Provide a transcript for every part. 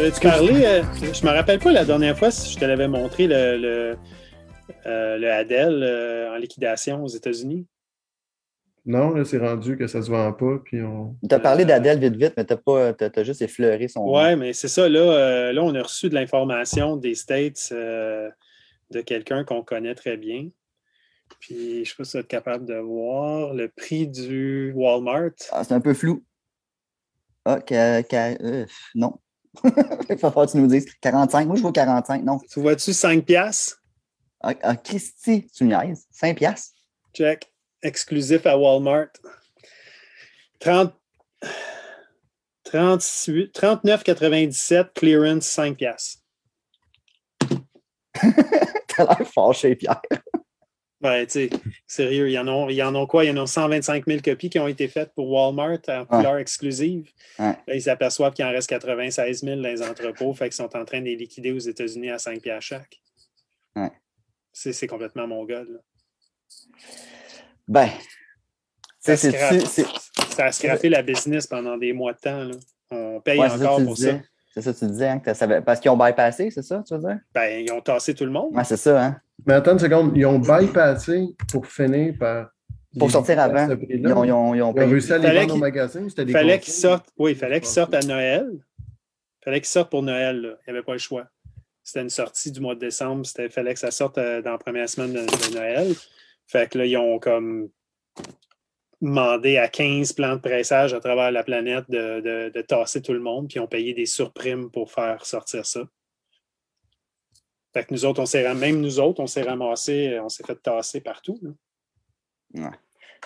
avais-tu parlé, euh, je me rappelle pas la dernière fois si je te l'avais montré le, le, euh, le Adele euh, en liquidation aux États-Unis? Non, là, c'est rendu que ça se vend pas. Puis on... Tu as parlé d'Adèle vite, vite, mais tu as, juste effleuré son. Oui, mais c'est ça. Là, euh, là, on a reçu de l'information des States euh, de quelqu'un qu'on connaît très bien. Puis, je ne sais pas si tu es capable de voir le prix du Walmart. Ah, c'est un peu flou. Ah, euh, non. Il va falloir que tu nous dises 45. Moi, je vois 45. Non. Tu vois-tu 5 piastres? Ah, ah Christy, tu niaises. 5 piastres? Check exclusif à Walmart. 30, 39,97, clearance 5 piastres. T'as l'air fâché, Pierre. Ben, tu sais, sérieux, il y, en y en a quoi? Il y en a 125 000 copies qui ont été faites pour Walmart en couleur exclusive. Là, ils s'aperçoivent qu'il en reste 96 000 dans les entrepôts, fait qu'ils sont en train de les liquider aux États-Unis à 5 piastres chaque. Ouais. C'est complètement mon gars, là. Ben, ça, a scrappé la business pendant des mois de temps. Là. On paye encore pour ça. C'est ça, tu disais, hein, que parce qu'ils ont bypassé, c'est ça, tu veux dire? Ben, ils ont tassé tout le monde. Ouais, c'est ça, hein? Mais attends une seconde, ils ont bypassé pour finir par. Pour sortir avant. Ils ont, ils, ont, ils, ont, réussi à les vendre au magasin. Il fallait qu'ils sortent. Oui, il fallait qu'ils sortent à Noël. Il fallait qu'ils sortent pour Noël. Là. Il n'y avait pas le choix. C'était une sortie du mois de décembre. Il fallait que ça sorte euh, dans la première semaine de, de Noël. Fait que là, ils ont comme demandé à 15 plans de pressage à travers la planète de, tasser tout le monde, puis ils ont payé des surprimes pour faire sortir ça. Fait que nous autres, on s'est même nous autres, on s'est ramassé, on s'est fait tasser partout. Ouais.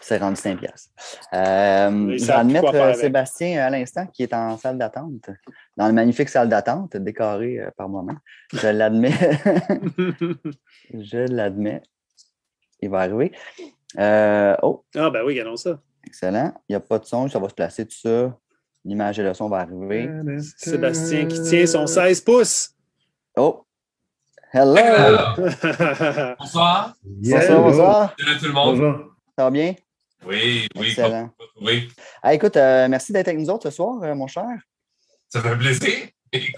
C'est rendu 5 piastres. Euh, je vais admettre euh, Sébastien à l'instant qui est en salle d'attente, dans une magnifique salle d'attente décorée euh, par moi-même. Je l'admets. je l'admets. Il va arriver. Euh, oh. Ah, ben oui, regardons ça. Excellent. Il n'y a pas de son, ça va se placer tout ça. L'image et le son va arriver. Sébastien qui tient son 16 pouces. Oh. Hello! bonsoir. bonsoir, bonsoir. Salut tout le monde. Bonjour. Ça va bien? Oui, oui. Excellent. Oui. Ah, écoute, euh, merci d'être avec nous autres ce soir, euh, mon cher. Ça fait plaisir.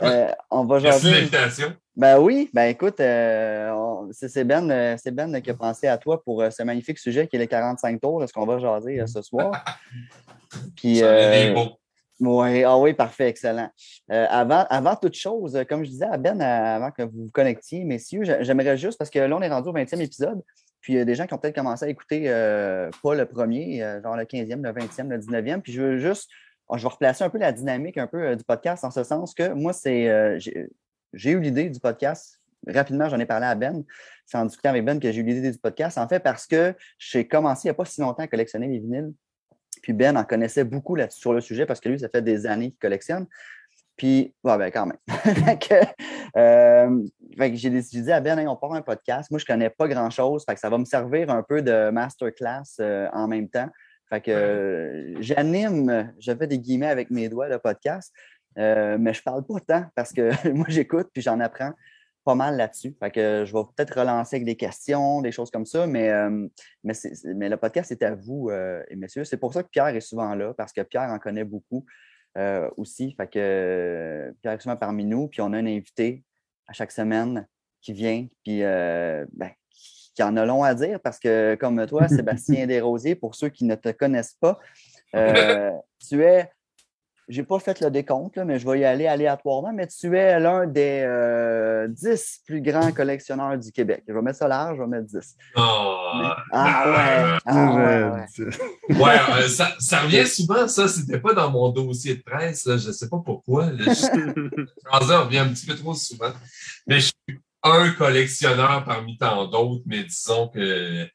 Euh, on va Merci de l'invitation. Ben oui, ben écoute, euh, c'est Ben, ben qui a pensé à toi pour ce magnifique sujet qui est les 45 tours, de ce qu'on va jaser ce soir. Puis, oui, ah oui, parfait, excellent. avant, avant toute chose, comme je disais à Ben, avant que vous vous connectiez, messieurs, j'aimerais juste, parce que là, on est rendu au 20e épisode, puis il y a des gens qui ont peut-être commencé à écouter pas le premier, genre le 15e, le 20e, le 19e, puis je veux juste je vais replacer un peu la dynamique un peu euh, du podcast en ce sens que moi, c'est euh, j'ai eu l'idée du podcast. Rapidement, j'en ai parlé à Ben. C'est en discutant avec Ben que j'ai eu l'idée du podcast. En fait, parce que j'ai commencé il n'y a pas si longtemps à collectionner les vinyles. Puis Ben en connaissait beaucoup là sur le sujet parce que lui, ça fait des années qu'il collectionne. Puis, ouais, ben quand même. Euh, j'ai dit à Ben, on part un podcast. Moi, je ne connais pas grand-chose. ça va me servir un peu de masterclass en même temps. Fait que euh, j'anime, je fais des guillemets avec mes doigts le podcast, euh, mais je parle pas tant parce que moi j'écoute puis j'en apprends pas mal là-dessus. Fait que je vais peut-être relancer avec des questions, des choses comme ça, mais, euh, mais, mais, le podcast est à vous, et messieurs. C'est pour ça que Pierre est souvent là, parce que Pierre en connaît beaucoup aussi. Fait que Pierre est souvent parmi nous, puis on a un invité à chaque semaine qui vient, puis ben, qui en a long à dire parce que, comme toi, Sébastien Desrosiers, pour ceux qui ne te connaissent pas, euh, tu es, j'ai pas fait le décompte, mais je vais y aller aléatoirement, mais tu es l'un des euh, dix plus grands collectionneurs du Québec. Je vais mettre ça large, je vais mettre 10. ah ouais! Ah ouais, ouais. Euh, ça, ça, revient souvent, ça. C'était pas dans mon dossier de presse. Là. Je sais pas pourquoi. Là. Je... revient un petit peu trop souvent. Mais je suis un collectionneur parmi tant d'autres, mais disons que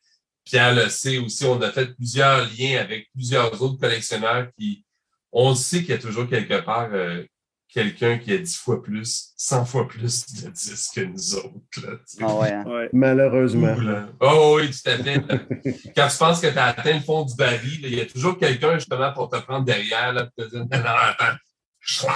Pierre le sait aussi, on a fait plusieurs liens avec plusieurs autres collectionneurs qui, on sait qu'il y a toujours quelque part euh, quelqu'un qui a dix fois plus, cent fois plus de disques que nous autres. ah hein? Malheureusement. Oh oui, tout à fait. Quand tu penses que tu as atteint le fond du baril, il y a toujours quelqu'un justement pour te prendre derrière, là, pour te dire, non, non, attends.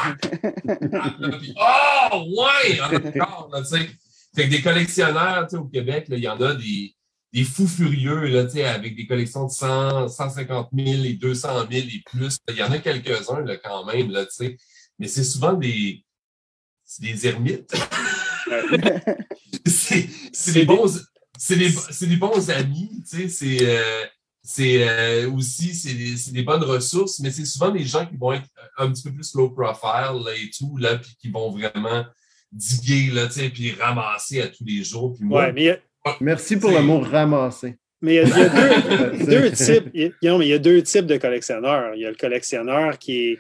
oh, ouais! Encore, tu sais. Fait que des collectionneurs au Québec, il y en a des, des fous furieux là, avec des collections de 100, 150 000 et 200 000 et plus. Il y en a quelques-uns quand même, là, mais c'est souvent des, des ermites. c'est des bons. C'est des, bons amis, c'est euh, euh, aussi des, des, bonnes ressources, mais c'est souvent des gens qui vont être un petit peu plus low profile là, et tout, là, puis qui vont vraiment diguer, là, puis ramasser à tous les jours. Puis Merci pour le mot ramasser. Mais il y a, deux, types. Il y a, il y a deux types de collectionneurs. Il y a le collectionneur qui est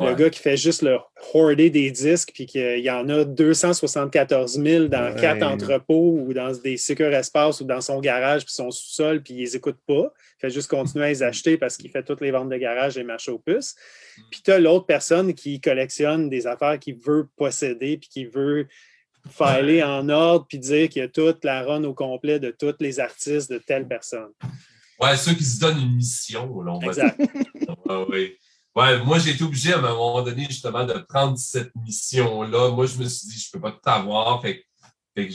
le gars qui fait juste le hoarder des disques, puis qu'il y en a 274 000 dans quatre entrepôts ou dans des secure espaces ou dans son garage, puis son sous-sol, puis il les écoute pas. Il fait juste continuer à les acheter parce qu'il fait toutes les ventes de garage et marche aux puces. Mm. Puis tu as l'autre personne qui collectionne des affaires qu'il veut posséder, puis qui veut filer en ordre, puis dire qu'il y a toute la run au complet de tous les artistes de telle personne. Ouais, ceux qui se donnent une mission, là, on exact. oui. Ouais, moi, j'ai été obligé à un moment donné, justement, de prendre cette mission-là. Moi, je me suis dit, je ne peux pas tout avoir. Fait, fait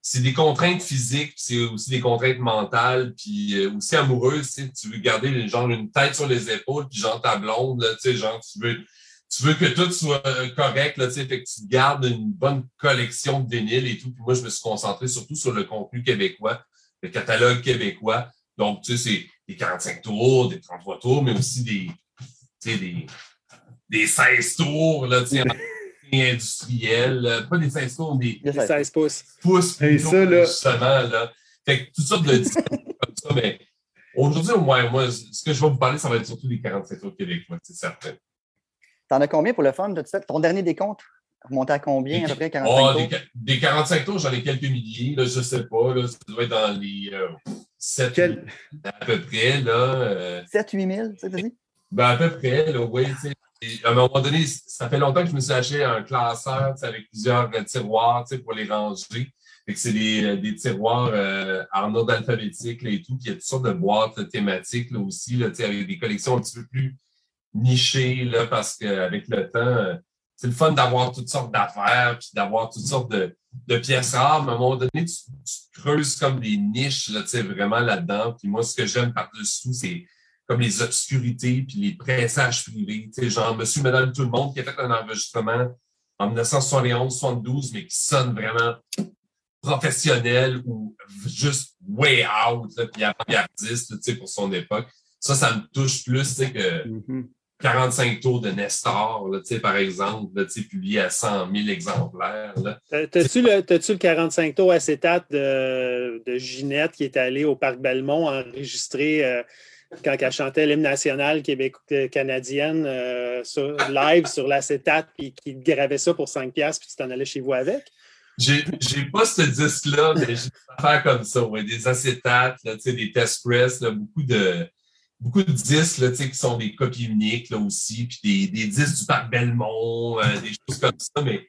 c'est des contraintes physiques, c'est aussi des contraintes mentales, puis euh, aussi amoureuses. Tu, veux garder genre une tête sur les épaules, puis genre ta blonde, là, tu sais, genre tu veux, tu veux que tout soit euh, correct, là, tu sais, fait que tu gardes une bonne collection de vinyles et tout. Puis moi, je me suis concentré surtout sur le contenu québécois, le catalogue québécois. Donc, tu sais, c'est des 45 tours, des 33 tours, mais aussi des des, des 16 tours, là, industriels. Pas des 16 tours, des, des 16 pouces. Pouces, Et ça, là... justement, là. Fait que toutes sortes de comme ça, mais aujourd'hui, au moins, moi, ce que je vais vous parler, ça va être surtout des 47 tours québécois, c'est certain. T'en as combien pour le fun de tout ça? Ton dernier décompte remonté à combien, à peu près 45 oh, tours? Des, des, 45 tours, j'en ai quelques milliers, là, je ne sais pas. Là, ça doit être dans les euh, 7 Quel... à peu près. Là, euh... 7-8 000, c'est ça que dit? Ben, à peu près, là, oui. À un moment donné, ça fait longtemps que je me suis acheté un classeur avec plusieurs euh, tiroirs pour les ranger. c'est des, euh, des, tiroirs euh, en ordre alphabétique et tout. Puis il y a toutes sortes de boîtes thématiques là, aussi, là, avec des collections un petit peu plus nichées là, parce qu'avec le temps, c'est le fun d'avoir toutes sortes d'affaires puis d'avoir toutes sortes de, de, pièces rares. Mais à un moment donné, tu, tu creuses comme des niches là, vraiment là-dedans. Puis moi, ce que j'aime par-dessus, c'est comme les obscurités puis les pressages privés. Tu sais, genre Monsieur, Madame, tout le monde qui a fait un enregistrement en 1971-72, mais qui sonne vraiment professionnel ou juste way out, là, puis avant-gardiste tu sais, pour son époque. Ça, ça me touche plus tu sais, que 45 mm-hmm. tours de Nestor, là, par exemple, là, publié à 100 000 exemplaires. T'as-tu le, le 45 tours acétate de, de Ginette qui est allée au Parc Belmont enregistrer euh, quand elle chantait l'hymne national québécois-canadienne euh, live sur l'acétate, puis qui gravait ça pour 5$, puis tu t'en allais chez vous avec? J'ai pas ce disque-là, mais j'ai des affaires comme ça, ouais, des acétates, là, des test press, là, beaucoup de beaucoup de disques là, qui sont des copies uniques là, aussi, puis des, des disques du Parc Belmont, euh, des choses comme ça, mais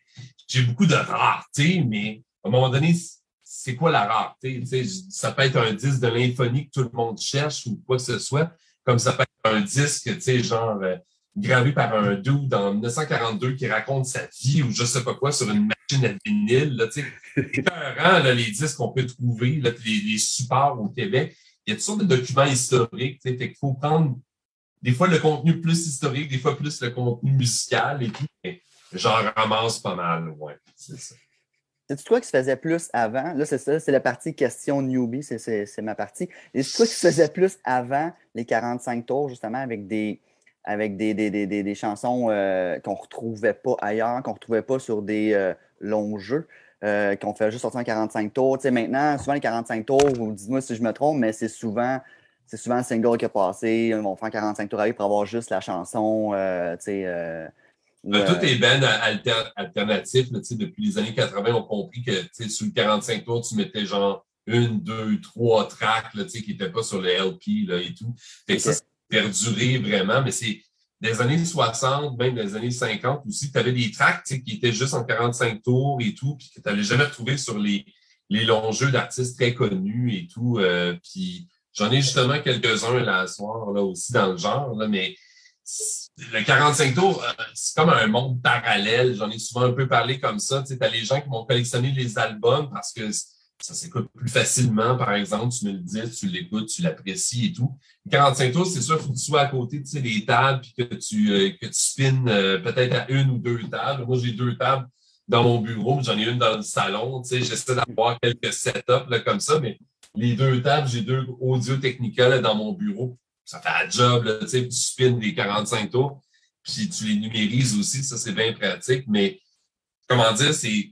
j'ai beaucoup de rareté, mais à un moment donné, c'est quoi la rareté? ça peut être un disque de l'infonie que tout le monde cherche ou quoi que ce soit, comme ça peut être un disque, genre euh, gravé par un dude en 1942 qui raconte sa vie ou je sais pas quoi sur une machine à vinyle. C'est épeurant, là, les disques qu'on peut trouver, là, les, supports au Québec. Il y a toutes sortes de documents historiques. Fait qu'il faut prendre des fois le contenu plus historique, des fois plus le contenu musical et tout. J'en ramasse pas mal, ouais, c'est ça. C'est toi qui se faisait plus avant? Là, c'est ça, c'est la partie question newbie, c'est ma partie. Et c'est toi qui se faisait plus avant les 45 tours, justement, avec des, avec des, des, des, des chansons euh, qu'on ne retrouvait pas ailleurs, qu'on ne retrouvait pas sur des euh, longs jeux, euh, qu'on fait juste sortir en 45 tours. Tu sais, maintenant, souvent les 45 tours, vous dites-moi si je me trompe, mais c'est souvent c'est souvent un single qui a passé. On va faire 45 tours pour avoir juste la chanson. tu sais, ben, tout est ben alternatif. depuis les années 80, on a compris que sur le 45 tours, tu mettais genre une, deux, trois tracks là, qui n'étaient pas sur le LP là, et tout. Fait ça, perduré vraiment, mais c'est des années 60, même des années 50 aussi, tu avais des tracks qui étaient juste en 45 tours et tout, puis que tu n'allais jamais retrouver sur les, les longs jeux d'artistes très connus et tout. Euh, puis j'en ai justement quelques-uns là soir là, aussi dans le genre, là, mais le 45 tours, euh, c'est comme un monde parallèle. J'en ai souvent un peu parlé comme ça. Tu as les gens qui vont collectionner les albums parce que ça s'écoute plus facilement, par exemple. Tu me le dis, tu l'écoutes, tu l'apprécies et tout. Le 45 tours, c'est sûr, il faut que tu sois à côté tu sais, des tables puis que tu, euh, que tu spins euh, peut-être à une ou deux tables. Moi, j'ai deux tables dans mon bureau, j'en ai une dans le salon. J'essaie d'avoir quelques setups là, comme ça, mais les deux tables, j'ai deux audio technica dans mon bureau. Ça fait un job, là, tu spins les 45 tours, puis tu les numérises aussi, ça c'est bien pratique. Mais comment dire, c'est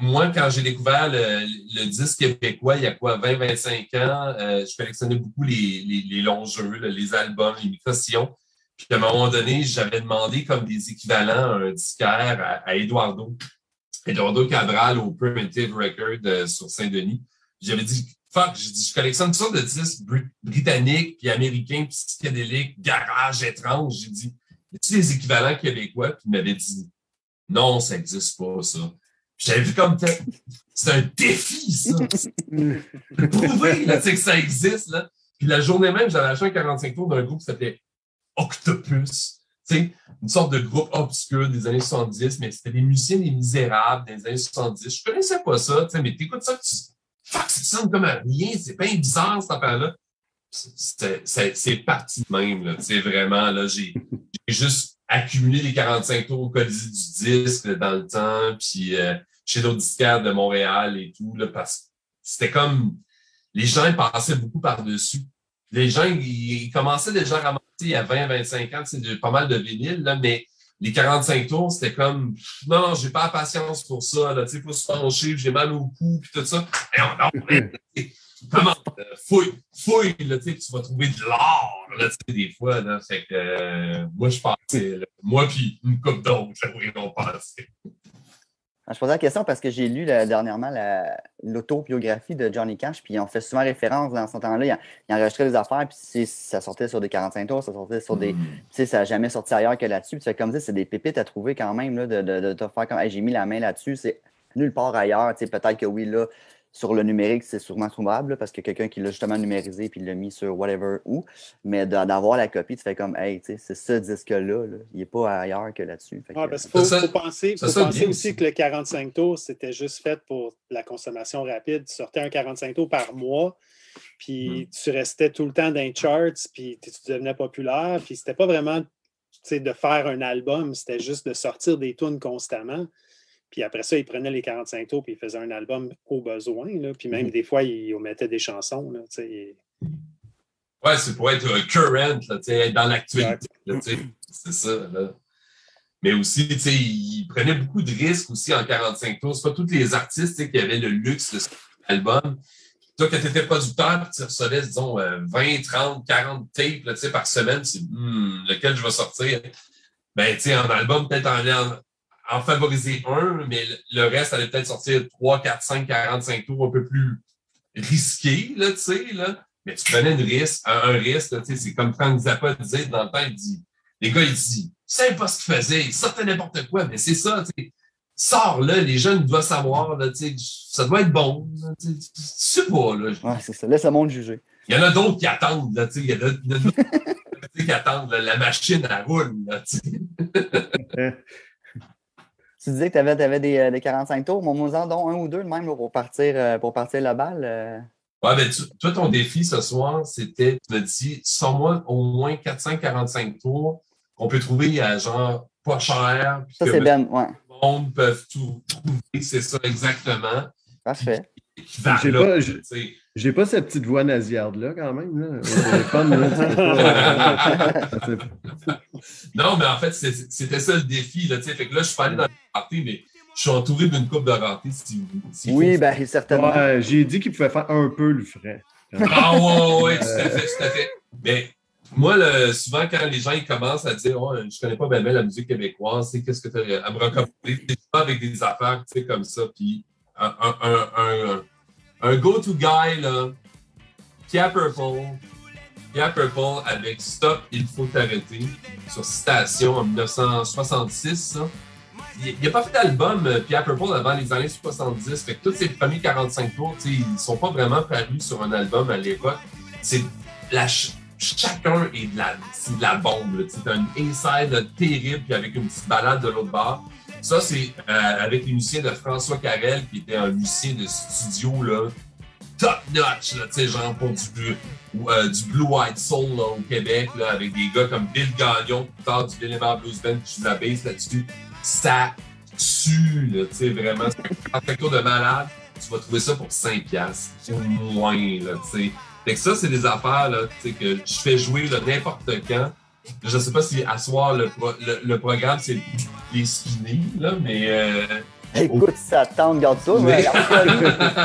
moi, quand j'ai découvert le, disque québécois, il y a quoi, 20-25 ans, euh, je collectionnais beaucoup les, les, longs jeux, les albums, les micro-sillons. Puis à un moment donné, j'avais demandé comme des équivalents un disquaire à, à Eduardo. Eduardo Cabral au Primitive Record euh, sur Saint-Denis. J'avais dit, fuck, j'ai dit, je collectionne toutes sortes de disques britanniques, puis américains, puis psychédéliques, garage étrange. J'ai dit, y a-tu des équivalents québécois? Puis il m'avait dit, non, ça n'existe pas, ça. J'avais vu comme c'est un défi, ça. Prouver là, que ça existe. Là. Puis la journée même, j'avais acheté un 45 tours d'un groupe qui s'appelait Octopus. sais, une sorte de groupe obscur des années 70, mais c'était des musiciens des misérables des années 70. Je connaissais pas ça, mais t'écoutes ça, tu. Fuck, ça sonne comme un rien, c'est pas bizarre cette affaire-là. C'est parti de même, C'est vraiment, là, j'ai juste accumulé les 45 tours au Colisée du disque dans le temps, puis euh, chez d'autres disquaires de Montréal et tout, là, parce que c'était comme les gens passaient beaucoup par-dessus. Les gens, ils, commençaient déjà à ramasser il y a 20, 25 ans, c'est pas mal de vinyle, là, mais les 45 tours, c'était comme non, non, j'ai pas la patience pour ça, là, tu sais, faut se pencher, j'ai mal au cou, puis tout ça. Et on, non, comment, euh, fouille, fouille, là, tu vas trouver de l'or, là, des fois, là. Fait que, euh, moi, je pensais, moi, puis une coupe d'autres, j'aimerais qu'on pensait. Ah, je posais la question parce que j'ai lu dernièrement l'autobiographie de Johnny Cash, puis on fait souvent référence dans ce temps-là. Il, il, enregistrait des affaires, puis ça sortait sur des 45 tours, ça sortait sur des. Mm. Tu sais, ça n'a jamais sorti ailleurs que là-dessus. Puis comme ça, c'est des pépites à trouver quand même, là, de, de, te faire comme j'ai mis la main là-dessus. C'est nulle part ailleurs. Tu sais, peut-être que oui, là, sur le numérique, c'est sûrement trouvable parce que quelqu'un qui l'a justement numérisé puis l'a mis sur whatever où. Mais d'avoir la copie, tu fais comme, hey, c'est ce disque-là, il n'est pas ailleurs que là-dessus. Il faut, penser, aussi que le 45 tours, c'était juste fait pour la consommation rapide. Tu sortais un 45 tours par mois, puis hmm. tu restais tout le temps dans les charts, puis tu devenais populaire, puis c'était pas vraiment de faire un album, c'était juste de sortir des tunes constamment. Puis après ça, il prenait les 45 tours puis il faisait un album au besoin. Là. Puis même mhm. des fois, il omettait des chansons. Là, ouais, c'est pour être current, là, être dans l'actualité. C'est ça. Là. Mais aussi, il prenait beaucoup de risques aussi en 45 tours. C'est pas tous les artistes qui avaient le luxe de cet album. Toi, quand tu étais producteur, tu recevais, disons, 20, 30, 40 tapes par semaine, c'est hmm, lequel je vais sortir? Ben, tu sais, en album, peut-être en, en favoriser un, mais le reste allait peut-être sortir 3, 4, 5, 45 tours un peu plus risqué, là, tu sais, là. Mais tu prenais une risque, un, risque, tu sais, c'est comme Frank Zappa disait dans le temps, il dit, les gars, il dit, c'est pas ce qu'il faisait, il sortait n'importe quoi, mais c'est ça, tu sais. Sors là, les jeunes doivent savoir, là, tu sais, ça doit être bon. Tu sais pas, là. Ouais, c'est ça. Laisse le monde juger. Il y en a d'autres qui attendent, là, tu sais. Il y en a, d'autres qui attendent, la machine à roule, là, tu sais. Tu disais que tu avais, avais des, euh, des, 45 tours. Mon en dont un ou deux même pour partir, euh, pour partir la balle. Euh. Ouais, ben, toi, ton défi ce soir, c'était, tu me dis, sans moi au moins 445 tours qu'on peut trouver à genre pas cher. Ça, c'est bien, ouais. Le monde peut tout trouver, c'est ça exactement. Parfait. J'ai pas, j'ai pas cette petite voix nasillarde-là, quand même. Là. non, mais en fait, c'était ça le défi. Là, fait que là, je suis pas allé dans le party, mais je suis entouré d'une coupe de ratés. Si, si oui, bien, certainement. j'ai dit qu'il pouvait faire un peu le frais. ah, ouais, ouais, tout à fait, tout à fait. Mais moi, souvent, quand les gens ils commencent à dire oh, Je connais pas bien, la musique québécoise, qu'est-ce que tu as à me recommander C'est pas avec des affaires comme ça. Puis un, un, un un go-to guy, là, Pierre Purple, Pierre Purple avec Stop, il faut t'arrêter sur Citation en 1966. Il n'a pas fait d'album, euh, Pierre Purple, avant les années 70. Fait que tous ses premiers 45 tours, ils ne sont pas vraiment parus sur un album à l'époque. C'est chacun est de la, de la bombe. C'est un inside terrible, puis avec une petite balade de l'autre bord. Ça, c'est euh, avec les de François Carrel, qui était un musicien de studio, là, top notch, là, genre pour du, euh, du Blue White Soul là, au Québec, là, avec des gars comme Bill Gagnon, plus tard du Villemar Blues Band, qui joue la bass là-dessus. Ça tue, là, tu sais, vraiment. C'est un 45 tours de malade. Tu vas trouver ça pour 5 piastres, au moins, là, tu sais. Fait que ça, c'est des affaires, là, tu sais, que je fais jouer, n'importe quand. Je sais pas si à soir, le, pro- le, le programme, c'est les skinny, là, mais... Euh, Écoute, ça te tente, garde ça. Mais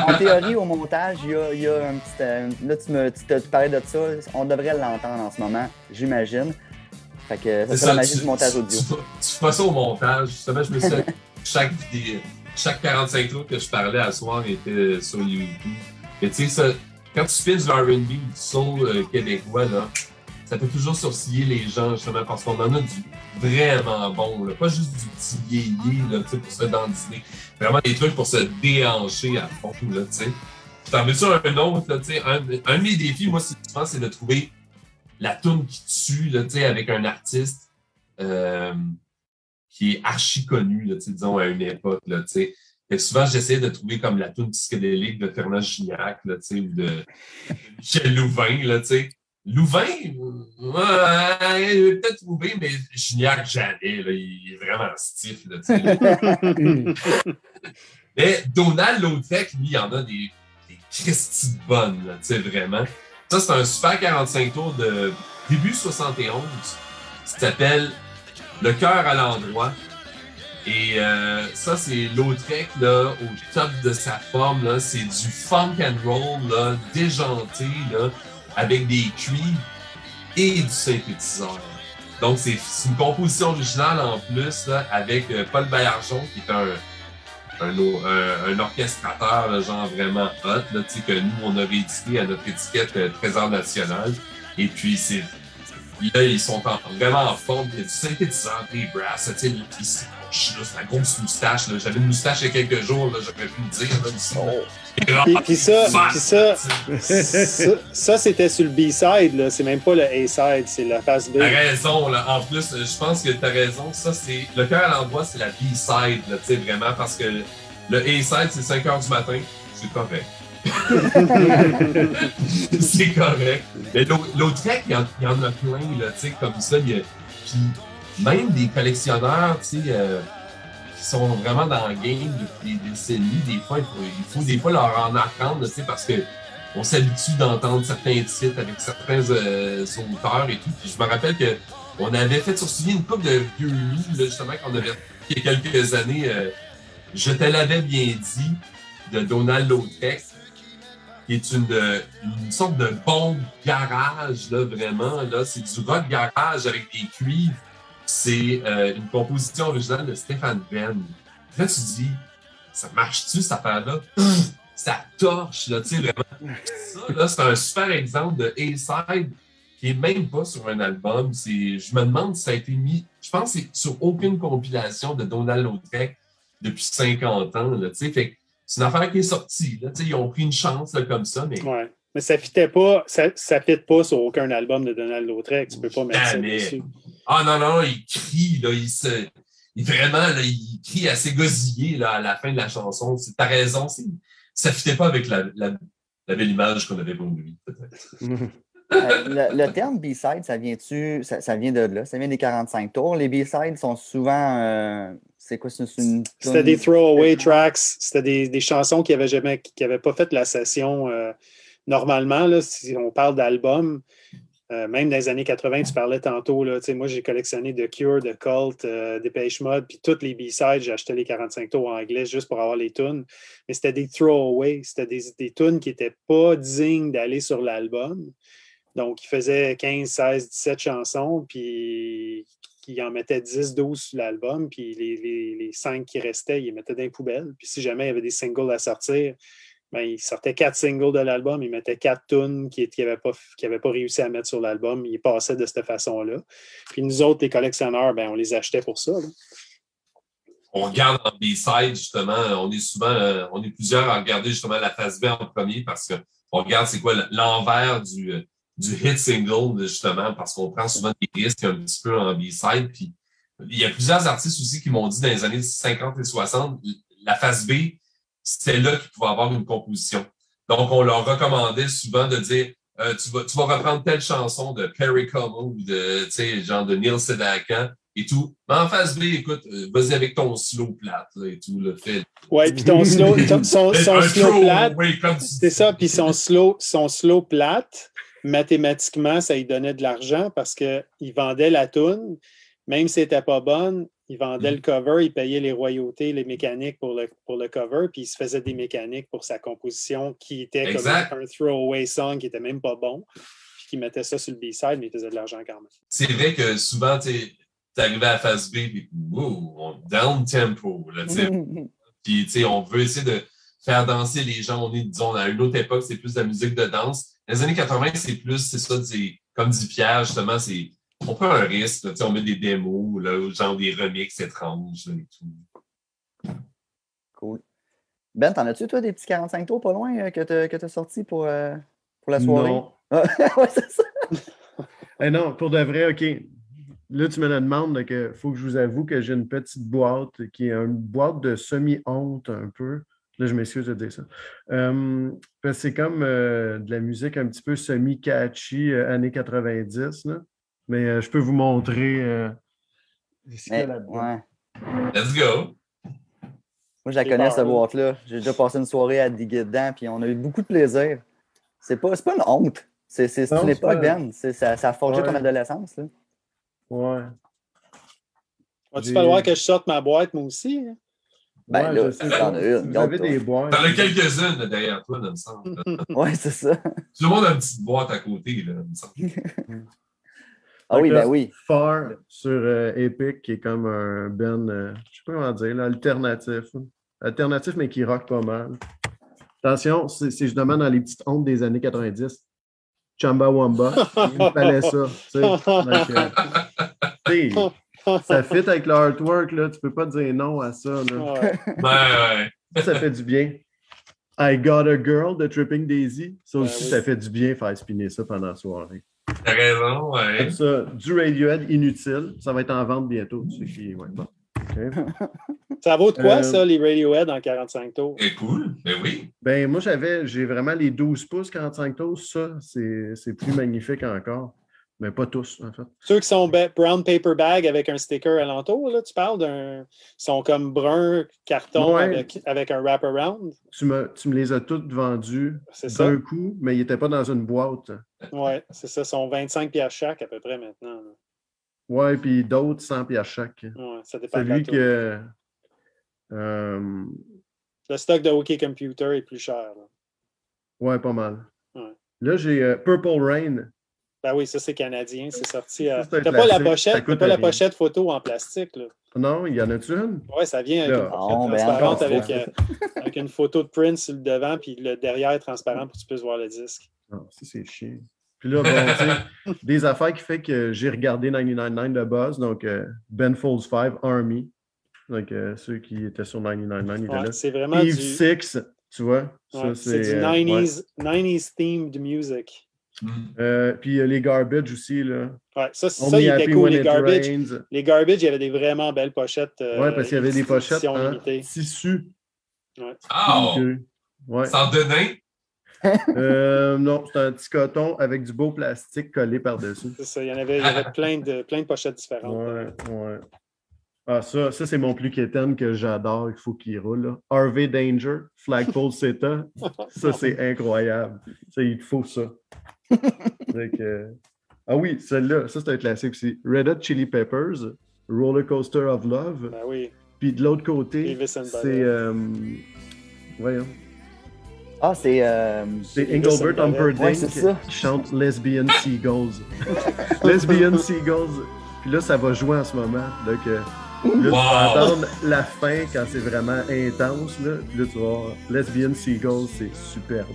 en, théorie, au montage, il y a, il y a un petit. euh, Là, tu, me, tu, te- tu parlais de ça. On devrait l'entendre en ce moment, j'imagine. Fait que ça, C'est la magie tu- du montage audio. Tu, tu fais ça au montage. Justement, je me suis chaque vidéo, chaque 45 tours que je parlais à soir était sur YouTube. Mais tu sais, quand tu fais du R&B, du soul euh, québécois, là, ça peut toujours sourciller les gens, justement, parce qu'on en a du vraiment bon, là. Pas juste du petit vieilli, là, pour se dandiner. Vraiment des trucs pour se déhancher à fond, là, tu sais. Je t'en veux sur un autre, tu sais? Un, un de mes défis, moi, c'est souvent, c'est de trouver la toune qui tue, là, tu sais, avec un artiste euh, qui est archi connu, là, tu sais, disons, à une époque, là, tu sais. Que souvent, j'essayais de trouver comme la toune psychédélique de Fernand Gignac, là, tu sais, ou de Michel Louvain, là, tu sais. Louvain, ouais, peut-être trouvé, mais Gignac, jamais, là, il est vraiment stiff, là. Mais Donald Lautrec, lui, il en a des, des Christy bonnes, là, tu sais, vraiment. Ça, c'est un super 45 tours de début 71 qui s'appelle Le cœur à l'endroit. Et euh, ça, c'est Lautrec, là, au top de sa forme, là. C'est du funk and roll, là, déjanté, là, avec des cuivres et du synthétiseur. Donc, c'est une composition originale en plus, avec euh, Paul Baillargeon, qui est un, un, un- orchestrateur, genre vraiment hot, là, que nous, on a réédité à notre étiquette euh, Trésor National. Et puis, c'est. Là, ils sont en- vraiment en forme. Il y a du synthétiseur, des brasses, c'est la grosse moustache. là. J'avais une moustache il y a quelques jours, là, j'aurais pu le dire. Là, ici, là. Puis, puis ça, puis ça, ça, ça, c'était sur le B-side, là. C'est même pas le A-side, c'est la face B. T'as raison, là. En plus, je pense que t'as raison. Ça, c'est. Le cœur à l'endroit, c'est la B-side, là, tu sais, vraiment, parce que le A-side, c'est 5 heures du matin. C'est correct. c'est correct. Mais l'au- l'autre track, il y, en- il y en a plein, là, tu sais, comme ça. il y a- Puis même des collectionneurs, tu sais, euh, qui sont vraiment dans le game depuis des décennies, des fois, il faut, il faut des fois leur en apprendre, tu sais, parce que on s'habitue d'entendre certains titres avec certains euh, auteurs et tout. Puis je me rappelle que on avait fait sourciller une couple de vieux livres, justement, qu'on avait il y a quelques années. euh, je te l'avais bien dit, de Donald Lautrec, qui est une, une sorte de bombe garage, là, vraiment. Là, c'est du rock garage avec des cuivres. C'est euh, une composition originale de Stéphane Venn. Là, tu dis, ça marche-tu, cette affaire-là? ça torche, là, tu sais, vraiment. Ça, là, c'est un super exemple de A-side qui est même pas sur un album. C'est, je me demande si ça a été mis, je pense que c'est sur aucune compilation de Donald Lautrec depuis 50 ans, là, tu sais. Fait c'est une affaire qui est sortie, là, tu sais, ils ont pris une chance, là, comme ça, mais Ouais. Mais ça fitait pas, ça, ça fit pas sur aucun album de Donald Lautrec. Tu peux pas mettre ça dessus. Ah non, non, il crie, là, il se. Il, vraiment, là, il crie assez gosillé là, à la fin de la chanson. C'est- T'as raison, c'est- ça ne fitait pas avec la, la, la belle image qu'on avait pour lui, peut-être. Euh, le, le terme B-side, ça vient-tu, ça, ça vient de là, ça vient des 45 tours. Les B-sides sont souvent, euh, c'est quoi, c'est une C'était des throwaway tracks, c'était des, des chansons qui n'avaient jamais, qui avaient pas fait la session euh, normalement. Là, si on parle d'albums, euh, même dans les années 80, tu parlais tantôt, là, moi j'ai collectionné The Cure, The Cult, euh, Dépêche Mode, puis toutes les B-sides, j'ai acheté les 45 tours en anglais juste pour avoir les tunes. Mais c'était des throwaway, c'était des, des tunes qui n'étaient pas dignes d'aller sur l'album. Donc, il faisait 15, 16, 17 chansons, puis qui en mettait 10, 12 sur l'album, puis les, les, les 5 qui restaient, ils les mettaient dans les poubelles. Puis si jamais il y avait des singles à sortir, ben, il sortait 4 singles de l'album, il mettait 4 tunes qui n'avaient pas, pas réussi à mettre sur l'album. Il passait de cette façon-là. Puis nous autres, les collectionneurs, ben, on les achetait pour ça. On regarde en B-side, justement, on est souvent, euh, on est plusieurs à regarder justement la phase B en premier parce qu'on regarde c'est quoi l'envers du, euh, du hit single, justement, parce qu'on prend souvent des risques un petit peu en B-side. Puis il y a plusieurs artistes aussi qui m'ont dit dans les années 50 et 60, la phase B, c'était là qu'ils pouvaient avoir une composition. Donc, on leur recommandait souvent de dire euh, tu, vas, tu vas reprendre telle chanson de Perry Como ou de, tu sais, genre de Neil Sedaka, et tout. Mais en face B, écoute, euh, vas-y avec ton slow plate là, et tout, le fait. Ouais, puis ton slow, ton- son, slow plate, tu c'est ça, puis son slow, son slow plate, mathématiquement, ça lui donnait de l'argent parce qu'il vendait la toune, même si elle n'était pas bonne, il vendait Mm. le cover, il payait les royautés, les mécaniques pour le, pour le cover, puis il se faisait des mécaniques pour sa composition qui était Exact. comme un throwaway song qui était même pas bon, puis qui mettait ça sur le B-side, mais il faisait de l'argent quand même. C'est vrai que souvent, tu t'arrivais à la phase B, puis wow, on down tempo, là, tu sais. Puis, tu sais, on veut essayer de faire danser les gens. On est, disons, à une autre époque, c'est plus de la musique de danse. Dans les années 80, c'est plus, c'est ça, comme dit Pierre, justement, c'est, on prend un risque, là, tu sais, on met des démos, là, genre des remixes étranges, là, et tout. Cool. Ben, t'en as-tu, toi, des petits 45 tours pas loin euh, que t'as que t'as sortis pour, euh, pour la soirée? Non. Ouais, c'est ça. Eh non, pour de vrai, OK. Là, tu me le demandes, donc, il faut que je vous avoue que j'ai une petite boîte qui est une boîte de semi-honte un peu. Là, je m'excuse de dire ça. Euh, parce que c'est comme euh, de la musique un petit peu semi-catchy, euh, années 90. Là. Mais euh, je peux vous montrer. euh, ce qu'il y a Mais, là-dedans. ouais. Let's go! Moi, je la connais, cette là. boîte-là. J'ai déjà passé une soirée à diguer dedans, puis on a eu beaucoup de plaisir. C'est pas, c'est pas une honte. C'est une époque, Ben. C'est- Ça, ça a forgé Ouais. ton adolescence. Là. Ouais. Va-tu falloir que je sorte ma boîte, moi aussi? hein? Ben Ouais, là, t'en as une, Si Vous garde-toi. avez des boîtes. T'en as quelques-unes derrière toi, dans le sens. Ouais, c'est ça. Tout le monde a une petite boîte à côté, là, dans le sens. Ah oui, ben oui. Far sur euh, Epic, qui est comme un ben, euh, je sais pas comment dire, là, alternatif. Alternatif, mais qui rock pas mal. Attention, c'est justement dans les petites hontes des années 90. Chamba Wamba, il fallait ça. Donc, euh, ça fit avec l'artwork, là. Tu peux pas dire non à ça. Là. Ouais. Ouais, ouais. Ça fait du bien. I Got a Girl de Tripping Daisy. Ça Ben aussi, oui. ça fait du bien faire spinner ça pendant la soirée. T'as raison, ouais. Ça, du Radiohead inutile. Ça va être en vente bientôt. qui- ouais, bon. OK. Ça vaut de quoi, Euh, ça, les Radiohead en 45 tours? C'est cool, mais oui. Ben, moi, j'avais, j'ai vraiment les 12 pouces 45 tours. Ça, c'est, c'est plus magnifique encore. Mais pas tous, en fait. Ceux qui sont brown paper bag avec un sticker alentour, là, tu parles d'un. sont comme brun carton Ouais. avec, avec un wraparound. Tu me, tu me les as toutes vendus d'un coup, mais ils n'étaient pas dans une boîte. Oui, c'est ça. Ils sont 25 pièces chaque à peu près maintenant. Ouais, puis d'autres 100 pièces chaque. Ouais, ça dépend de Celui tour. que. euh, Le stock de OK Computer est plus cher. ouais, pas mal. Ouais. Là, j'ai euh, Purple Rain. Ben oui, ça c'est canadien, c'est sorti. un T'as pas la pochette, t'as pas la pochette photo en plastique. Là. Non, il y en a-tu une? Ouais, ça vient avec Là. une pochette Oh, ben, transparente avec, euh, avec une photo de Prince sur le devant, puis le derrière est transparent pour que tu puisses voir le disque. Non, ça, c'est chiant. Puis là, bon, des affaires qui fait que j'ai regardé 99.9 de buzz, donc euh, Ben Folds 5, Army. Donc, euh, ceux qui étaient sur 99.9, ils étaient Ouais, là. c'est vraiment Eve du, 6, tu vois. ouais, c'est du euh, 90s, 90s themed music. Ouais. Euh, puis euh, les Garbage aussi, là. Ouais, ça, ça il était cool, les garbage. Rains. Les garbage, il y avait des vraiment belles pochettes. euh, Ouais, parce qu'il y avait des pochettes en tissu. Ah! Donc, euh, ouais. Sans denain? Euh, non, c'est un petit coton avec du beau plastique collé par-dessus. C'est ça, il y en avait, il y avait plein, de, plein de pochettes différentes. Ouais, ouais. Ah, ça, ça c'est mon plus quétaine que j'adore, il faut qu'il roule. Là. Harvey Danger, Flagpole CETA. Ça, c'est incroyable. Ça, il te faut ça. Ah oui, celle-là, ça c'est un classique aussi. Red Hot Chili Peppers, Roller Coaster of Love. Ben oui. Puis de l'autre côté, c'est. Euh, voyons. Ah, c'est. euh, C'est Engelbert. Humperdinck Ouais, qui chante Lesbian Seagulls. Lesbian Seagulls. Puis là, ça va jouer en ce moment. Donc, euh, là, tu vas Wow! entendre la fin quand c'est vraiment intense. Là, Puis là tu vas voir Lesbian Seagulls, c'est superbe.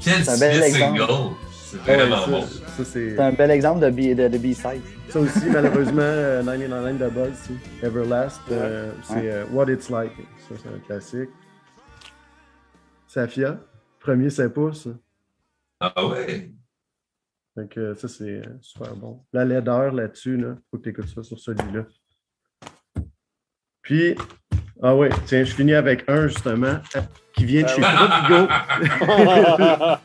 Quel C'est un bel single! C'est Ouais, vraiment ça, bon. ça, c'est, C'est un bel exemple de, B- de, de B-side. ça aussi, malheureusement, euh, 99 de Buzz, c'est Everlast, euh, c'est euh, What It's Like. Ça, c'est un classique. Safia, premier 5 pouces. Ah ouais? Donc, euh, ça, c'est euh, super bon. La laideur là-dessus, là, faut que tu écoutes ça sur celui-là. Puis, ah ouais, tiens, je finis avec un justement, qui vient de chez Ah Provigo. Ben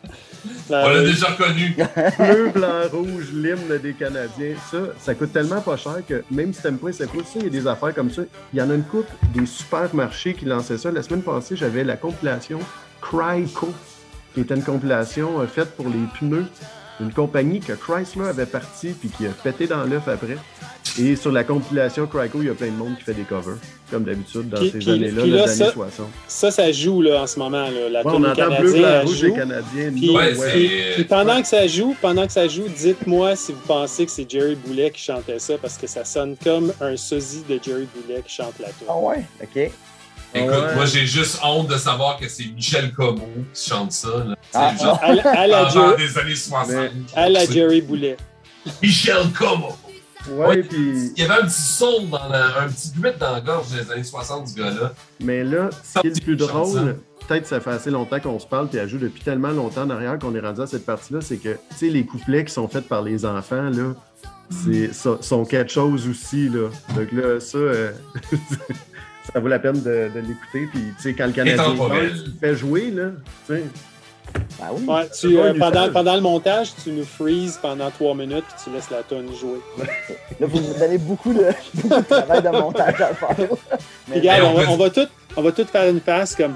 On l'a déjà connu. Bleu, blanc, rouge, l'hymne des Canadiens. Ça, ça coûte tellement pas cher que même si t'aimes pas ça coûte ça, il y a des affaires comme ça. Il y en a une coupe des supermarchés qui lançaient ça. La semaine passée, j'avais la compilation Cryco, qui était une compilation euh, faite pour les pneus d'une compagnie que Chrysler avait parti puis qui a pété dans l'œuf après. Et sur la compilation Cryco, il y a plein de monde qui fait des covers, comme d'habitude dans Puis- ces années-là, puis les là, années ça- 60. Ça, ça joue là, en ce moment. Là. La Ouais, on entend bleu, canadienne, blanc, rouge, joue. les Canadiens. Puis, Ouais, pendant que ça joue, pendant que ça joue, dites-moi si vous pensez que c'est Jerry Boulet qui chantait ça parce que ça sonne comme un sosie de Jerry Boulet qui chante la Ah tour. ouais, OK. Écoute, Ouais. moi, j'ai juste honte de savoir que c'est Michel Comeau qui chante ça. Là. Ah, genre, À, la- à la en Jer- genre des années 60. à la Jerry Boulet. Michel Comeau. Ouais, Ouais. puis... Il y avait un petit son, dans la- un petit grit dans la gorge des années 60, ce gars-là. Mais là, ce qui est le plus drôle, peut-être ça fait assez longtemps qu'on se parle, puis elle joue depuis tellement longtemps derrière qu'on est rendu à cette partie-là, c'est que, tu sais, les couplets qui sont faits par les enfants, là, c'est, ça- sont quelque chose aussi, là. Donc là, ça, euh, ça vaut la peine de, de l'écouter, puis, tu sais, quand le Canadien fais jouer, là, tu sais. Oui. Ouais, C'est tu, pas euh, pendant, le montage, tu nous freezes pendant trois minutes puis tu laisses la tonne jouer. Là, vous vous donnez beaucoup de, beaucoup de travail de montage à faire. Puis Mais- regarde, Mais on, on va, on va tout, on va tout faire une face comme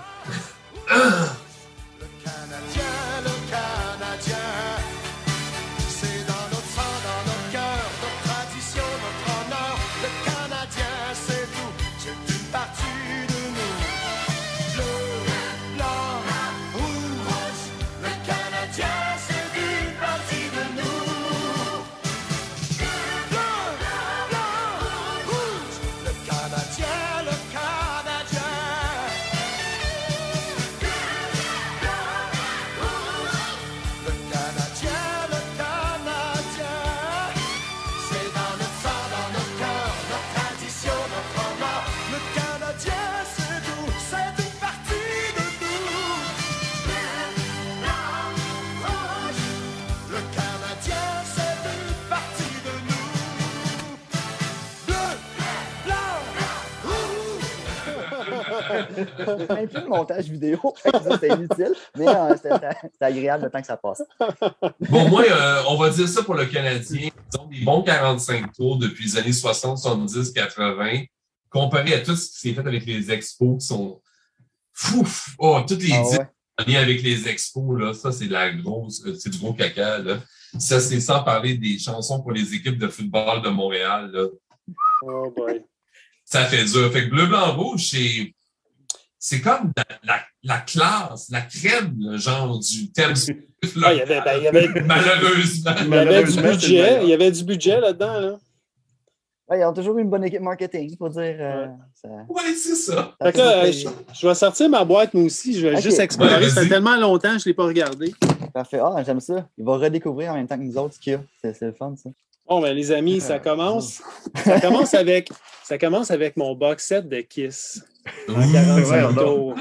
même plus de montage vidéo, c'est inutile, mais euh, c'était c'était agréable le temps que ça passe. Bon, moi, euh, on va dire ça pour le Canadien. Ils ont des bons 45 tours depuis les années 60, 70, 80, comparé à tout ce qui s'est fait avec les expos qui sont fouf! Oh, toutes les Ah ouais. en lien avec les expos, là, ça, c'est de la grosse, euh, c'est du gros caca, là. Ça, c'est sans parler des chansons pour les équipes de football de Montréal, là. Oh boy. Ça fait dur. Fait que bleu, blanc, rouge, c'est, c'est comme la, la, la classe, la crème, le genre du thème. Ah, il y avait, ben, il y avait, Malheureusement. il y avait du budget. meilleur. Il y avait du budget là-dedans. Là. Ouais, ils ont toujours eu une bonne équipe marketing, pour dire. euh, ça, Ouais, c'est ça. ça Fait là, euh, je, je vais sortir ma boîte, moi aussi. Je vais juste explorer. Ouais, ça fait tellement longtemps que je ne l'ai pas regardé. Parfait. Ah, j'aime ça. Il va redécouvrir en même temps que nous autres ce qu'il y a. C'est c'est le fun, ça. Bon, ben, les amis, ça commence. Ça commence avec, ça commence avec mon box set de Kiss. En Ouh. 45 Ouais, tours.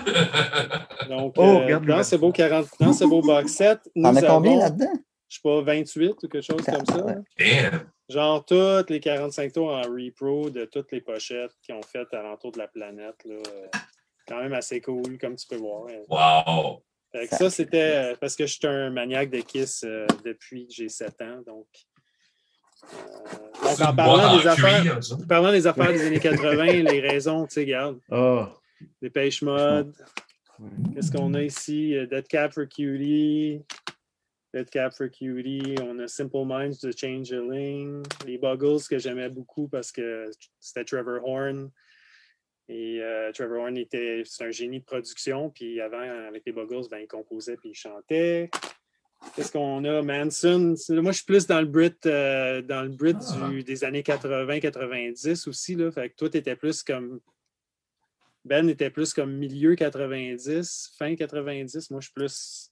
Donc, Oh, euh, dans ce beau 40, dans ce beau box set, nous as combien avons, là-dedans? je sais pas, 28 ou quelque chose comme ça. Damn. Genre toutes les 45 tours en repro de toutes les pochettes qu'ils ont faites alentour de la planète. Là. Euh, Quand même assez cool, comme tu peux voir. Wow. Fait que ça, c'était euh, parce que je suis un maniaque de Kiss euh, depuis que j'ai 7 ans. Donc, euh, donc C'est en parlant des affaires, en parlant des affaires des années 80, les raisons, tu sais, regarde, Ah, Dépêche Mode. Qu'est-ce qu'on a ici? Euh, Dead Cap for Cutie. Dead Cap for Cutie. On a Simple Minds de Changeling. Les Buggles que j'aimais beaucoup parce que c'était Trevor Horn. Et euh, Trevor Horn était un génie de production. Puis avant, avec les Buggles, ben, il composait puis il chantait. Qu'est-ce qu'on a? Manson? Moi, je suis plus dans le Brit, euh, dans le Brit du- des années 80-90 aussi. Là. Fait que toi, tu étais plus comme ben était plus comme milieu 90, fin 90. Moi, je suis plus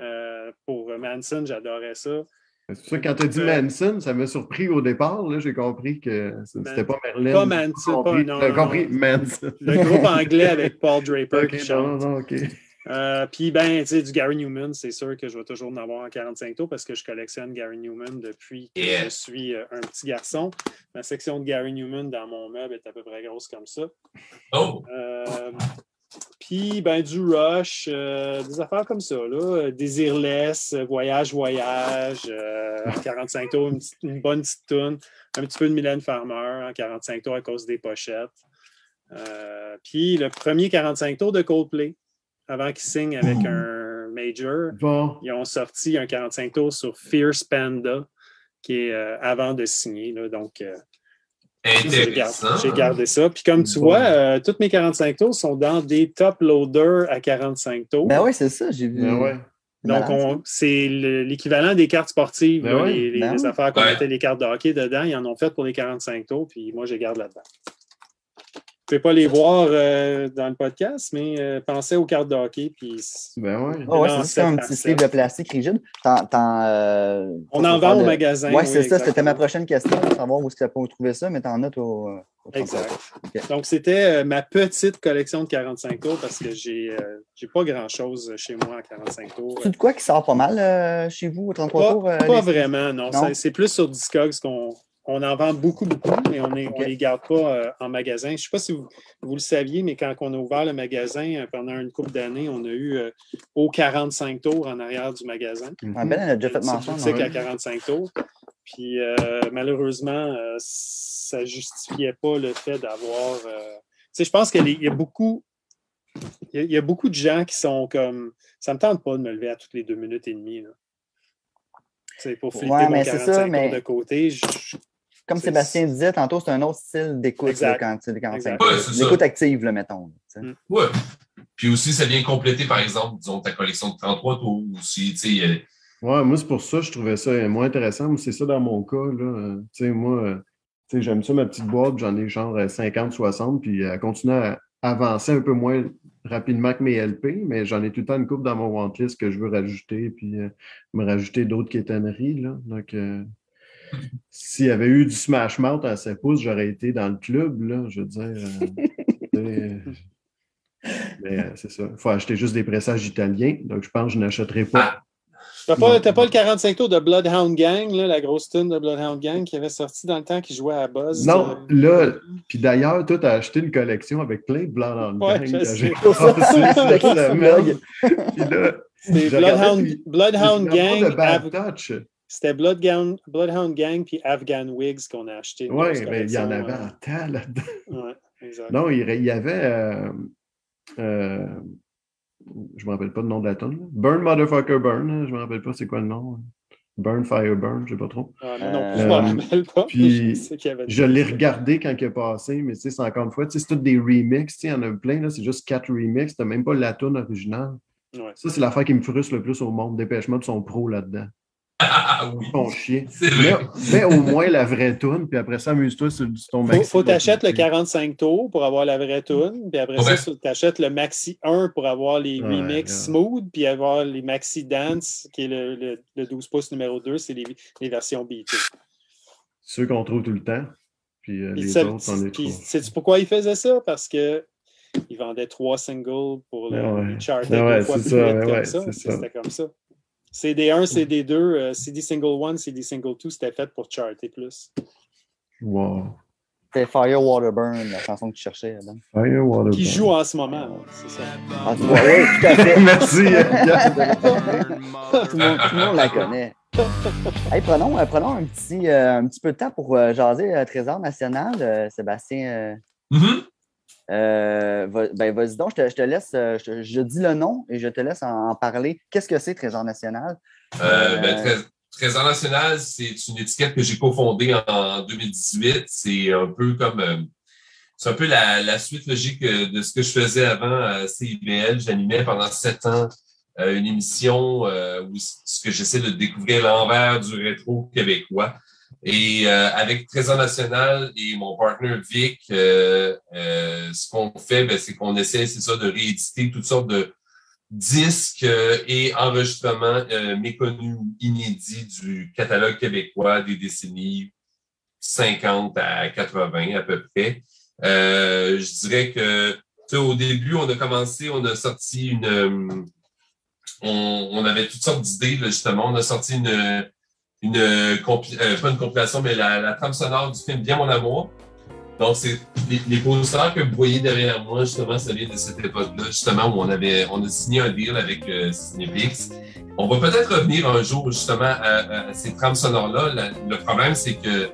euh, pour Manson, j'adorais ça. c'est pour ça que quand tu as dit Euh, Manson, ça m'a surpris au départ. J'ai compris que c'était pas Merlin. Pas Manson, pas- non, J'ai non, compris non. Manson. Le groupe anglais avec Paul Draper qui non, chante. non, ok. Euh, Puis, ben, tu sais, du Gary Newman, c'est sûr que je vais toujours en avoir en 45 tours parce que je collectionne Gary Newman depuis que Yeah. je suis euh, un petit garçon. Ma section de Gary Newman dans mon meuble est à peu près grosse comme ça. Oh, Euh, puis, ben, du Rush, des affaires comme ça, là. Désirless, Voyage, Voyage, euh, en 45 tours, une, petite- une bonne petite tune. Un petit peu de Mylène Farmer en 45 tours à cause des pochettes. Puis, le premier 45 tours de Coldplay, avant qu'ils signent avec un major, Bon, ils ont sorti un 45 tours sur Fierce Panda, qui est euh, avant de signer. là. donc, euh, j'ai gardé, Intéressant. j'ai gardé ça. Puis comme tu Bon. vois, euh, tous mes 45 tours sont dans des top loaders à 45 tours. Ben oui, c'est ça, j'ai vu. ben ouais. Donc, on- c'est le- l'équivalent des cartes sportives, Ben là, oui. les, les- Ben les oui. affaires qu'on Ouais. mettait les cartes de hockey dedans. Ils en ont fait pour les 45 tours, puis moi, je les garde là-dedans. Je ne peux pas les voir euh, dans le podcast, mais euh, pensez aux cartes de hockey. Puis Ben ouais. Ah ouais, Non, c'est ça, un petit sleeve de plastique rigide. Euh, on en vend au de- magasin. Ouais, oui, c'est ça, c'était ma prochaine question, savoir où est-ce que ça peut trouver ça, mais t'en as au. au Exact. 34. Ok. Donc, c'était euh, ma petite collection de 45 tours parce que j'ai euh, j'ai pas grand-chose chez moi à 45 tours. C'est de quoi qui sort pas mal euh, chez vous au 33 Pas, tours? euh, pas les- vraiment, non. Non? C'est- C'est plus sur Discogs qu'on on en vend beaucoup, beaucoup, mais on ne les garde pas euh, en magasin. Je ne sais pas si vous, vous le saviez, mais quand on a ouvert le magasin, euh, pendant une couple d'années, on a eu euh, au 45 tours en arrière du magasin. Ah, Ben, elle a déjà fait C'est mention. non? à 45 tours. Puis euh, malheureusement, euh, ça ne justifiait pas le fait d'avoir. euh, Tu sais, je pense qu'il y a beaucoup. Il y, a, il y a beaucoup de gens qui sont comme. Ça ne me tente pas de me lever à toutes les deux minutes et demie. Là. Sais, pour flipper Ouais, mon mais c'est 45 ça, tours mais- de côté. je- je- Comme Sébastien disait, tantôt, c'est un autre style d'écoute quand tu quand Ouais. L'écoute active, là, mettons. Mm. Ouais. Puis aussi, ça vient compléter, par exemple, disons, ta collection de 33 tours aussi. Tu sais, Ouais, moi, c'est pour ça que je trouvais ça euh, moins intéressant. Moi, c'est ça dans mon cas. Là. Euh, Tu sais, moi, euh, tu sais, j'aime ça, ma petite boîte, j'en ai genre euh, 50, 60, puis elle continue à avancer un peu moins rapidement que mes LP, mais j'en ai tout le temps une coupe dans mon wantlist que je veux rajouter, puis euh, me rajouter d'autres quétaneries. Là. Donc, euh, s'il y avait eu du Smash Mouth à 7 pouces, j'aurais été dans le club, là, je veux dire. euh, mais euh, c'est ça. Il faut acheter juste des pressages italiens, donc je pense que je n'achèterai pas. Ah, T'as pas, t'as pas le 45 tours de Bloodhound Gang, là, la grosse tune de Bloodhound Gang qui avait sorti dans le temps qui jouait à Buzz. Non, euh, là, puis d'ailleurs, toi, tu as acheté une collection avec plein de Ouais, gang j'ai passé Bloodhound, Bloodhound Gang. de bad touch. C'était Bloodhound, Bloodhound Gang puis Afghan Wigs qu'on a acheté. Oui, mais il y en avait en tas là-dedans. euh. Non, il il y avait. euh, euh, je ne me rappelle pas le nom de la tonne. Burn Motherfucker Burn. hein, Je ne me rappelle pas c'est quoi le nom. Burn Fire Burn, je ne sais pas trop. Ah, non plus, Euh, je me rappelle pas. puis je avait Je l'ai regardé quand il est passé, mais tu sais, c'est encore une fois, tu sais, c'est tous des remixes. tu sais, Il y en a plein, c'est juste quatre remixes. Tu n'as même pas la tune originale. Ouais. Ça, c'est l'affaire qui me frustre le plus au monde. Dépêchement de son pro là-dedans. Ah, oui. Ton vrai. Mais, mais au moins la vraie tune, puis après ça, amuse-toi sur, ton Faut, maxi. faut t'achètes le 45 tours pour avoir la vraie tune, puis après Ouais. ça, tu achètes le Maxi 1 pour avoir les Ouais, remix ouais. smooth, puis avoir les Maxi Dance, qui est le, le- le 12 pouces numéro 2, c'est les, les versions beatées. Ceux qu'on trouve tout le temps. Puis euh, les ça- autres, on les puis trouve. sais-tu pourquoi ils faisaient ça? Parce que ils vendaient trois singles pour le Ah chartaient Ah ouais, deux fois plus ça, vite comme ça. C'était comme ça. CD1, CD2, euh, CD single 1, CD single 2, c'était fait pour charter plus. Wow. C'était Fire Water Burn, la chanson que tu cherchais. Adam. Fire, water, Qui joue en ce moment, c'est ça. Ah, tu vois, oui, tout à fait. Merci. euh, tout, le monde, tout le monde la connaît. Hey, prenons, euh, prenons un, petit, euh, un petit peu de temps pour euh, jaser euh, Trésor national. Euh, Sébastien, euh, Mhm. Euh, ben, vas-y donc, je te, laisse, euh, je, dis le nom et je te laisse en, parler. Qu'est-ce que c'est Trésor national? Euh, ben, Trés- Trésor national, c'est une étiquette que j'ai cofondée en 2018. C'est un peu comme c'est un peu la, la suite logique de ce que je faisais avant à CIBL. J'animais pendant sept ans une émission où ce que j'essaie de découvrir l'envers du rétro québécois. Et euh, avec Trésor national et mon partenaire Vic, euh, euh, ce qu'on fait, ben, c'est qu'on essaie, c'est ça, de rééditer toutes sortes de disques euh, et enregistrements euh, méconnus ou inédits du catalogue québécois des décennies 50 à 80 à peu près. Euh, je dirais que au début, on a commencé, on a sorti une. on, on avait toutes sortes d'idées, justement. On a sorti une, une compli- euh, pas une compilation, mais la, la trame sonore du film Bien mon amour. Donc, c'est les, les posters que vous voyez derrière moi, justement, ça vient de cette époque-là, justement, où on avait on a signé un deal avec euh. On va peut-être revenir un jour, justement, à, à ces trames sonores-là. Le problème, c'est que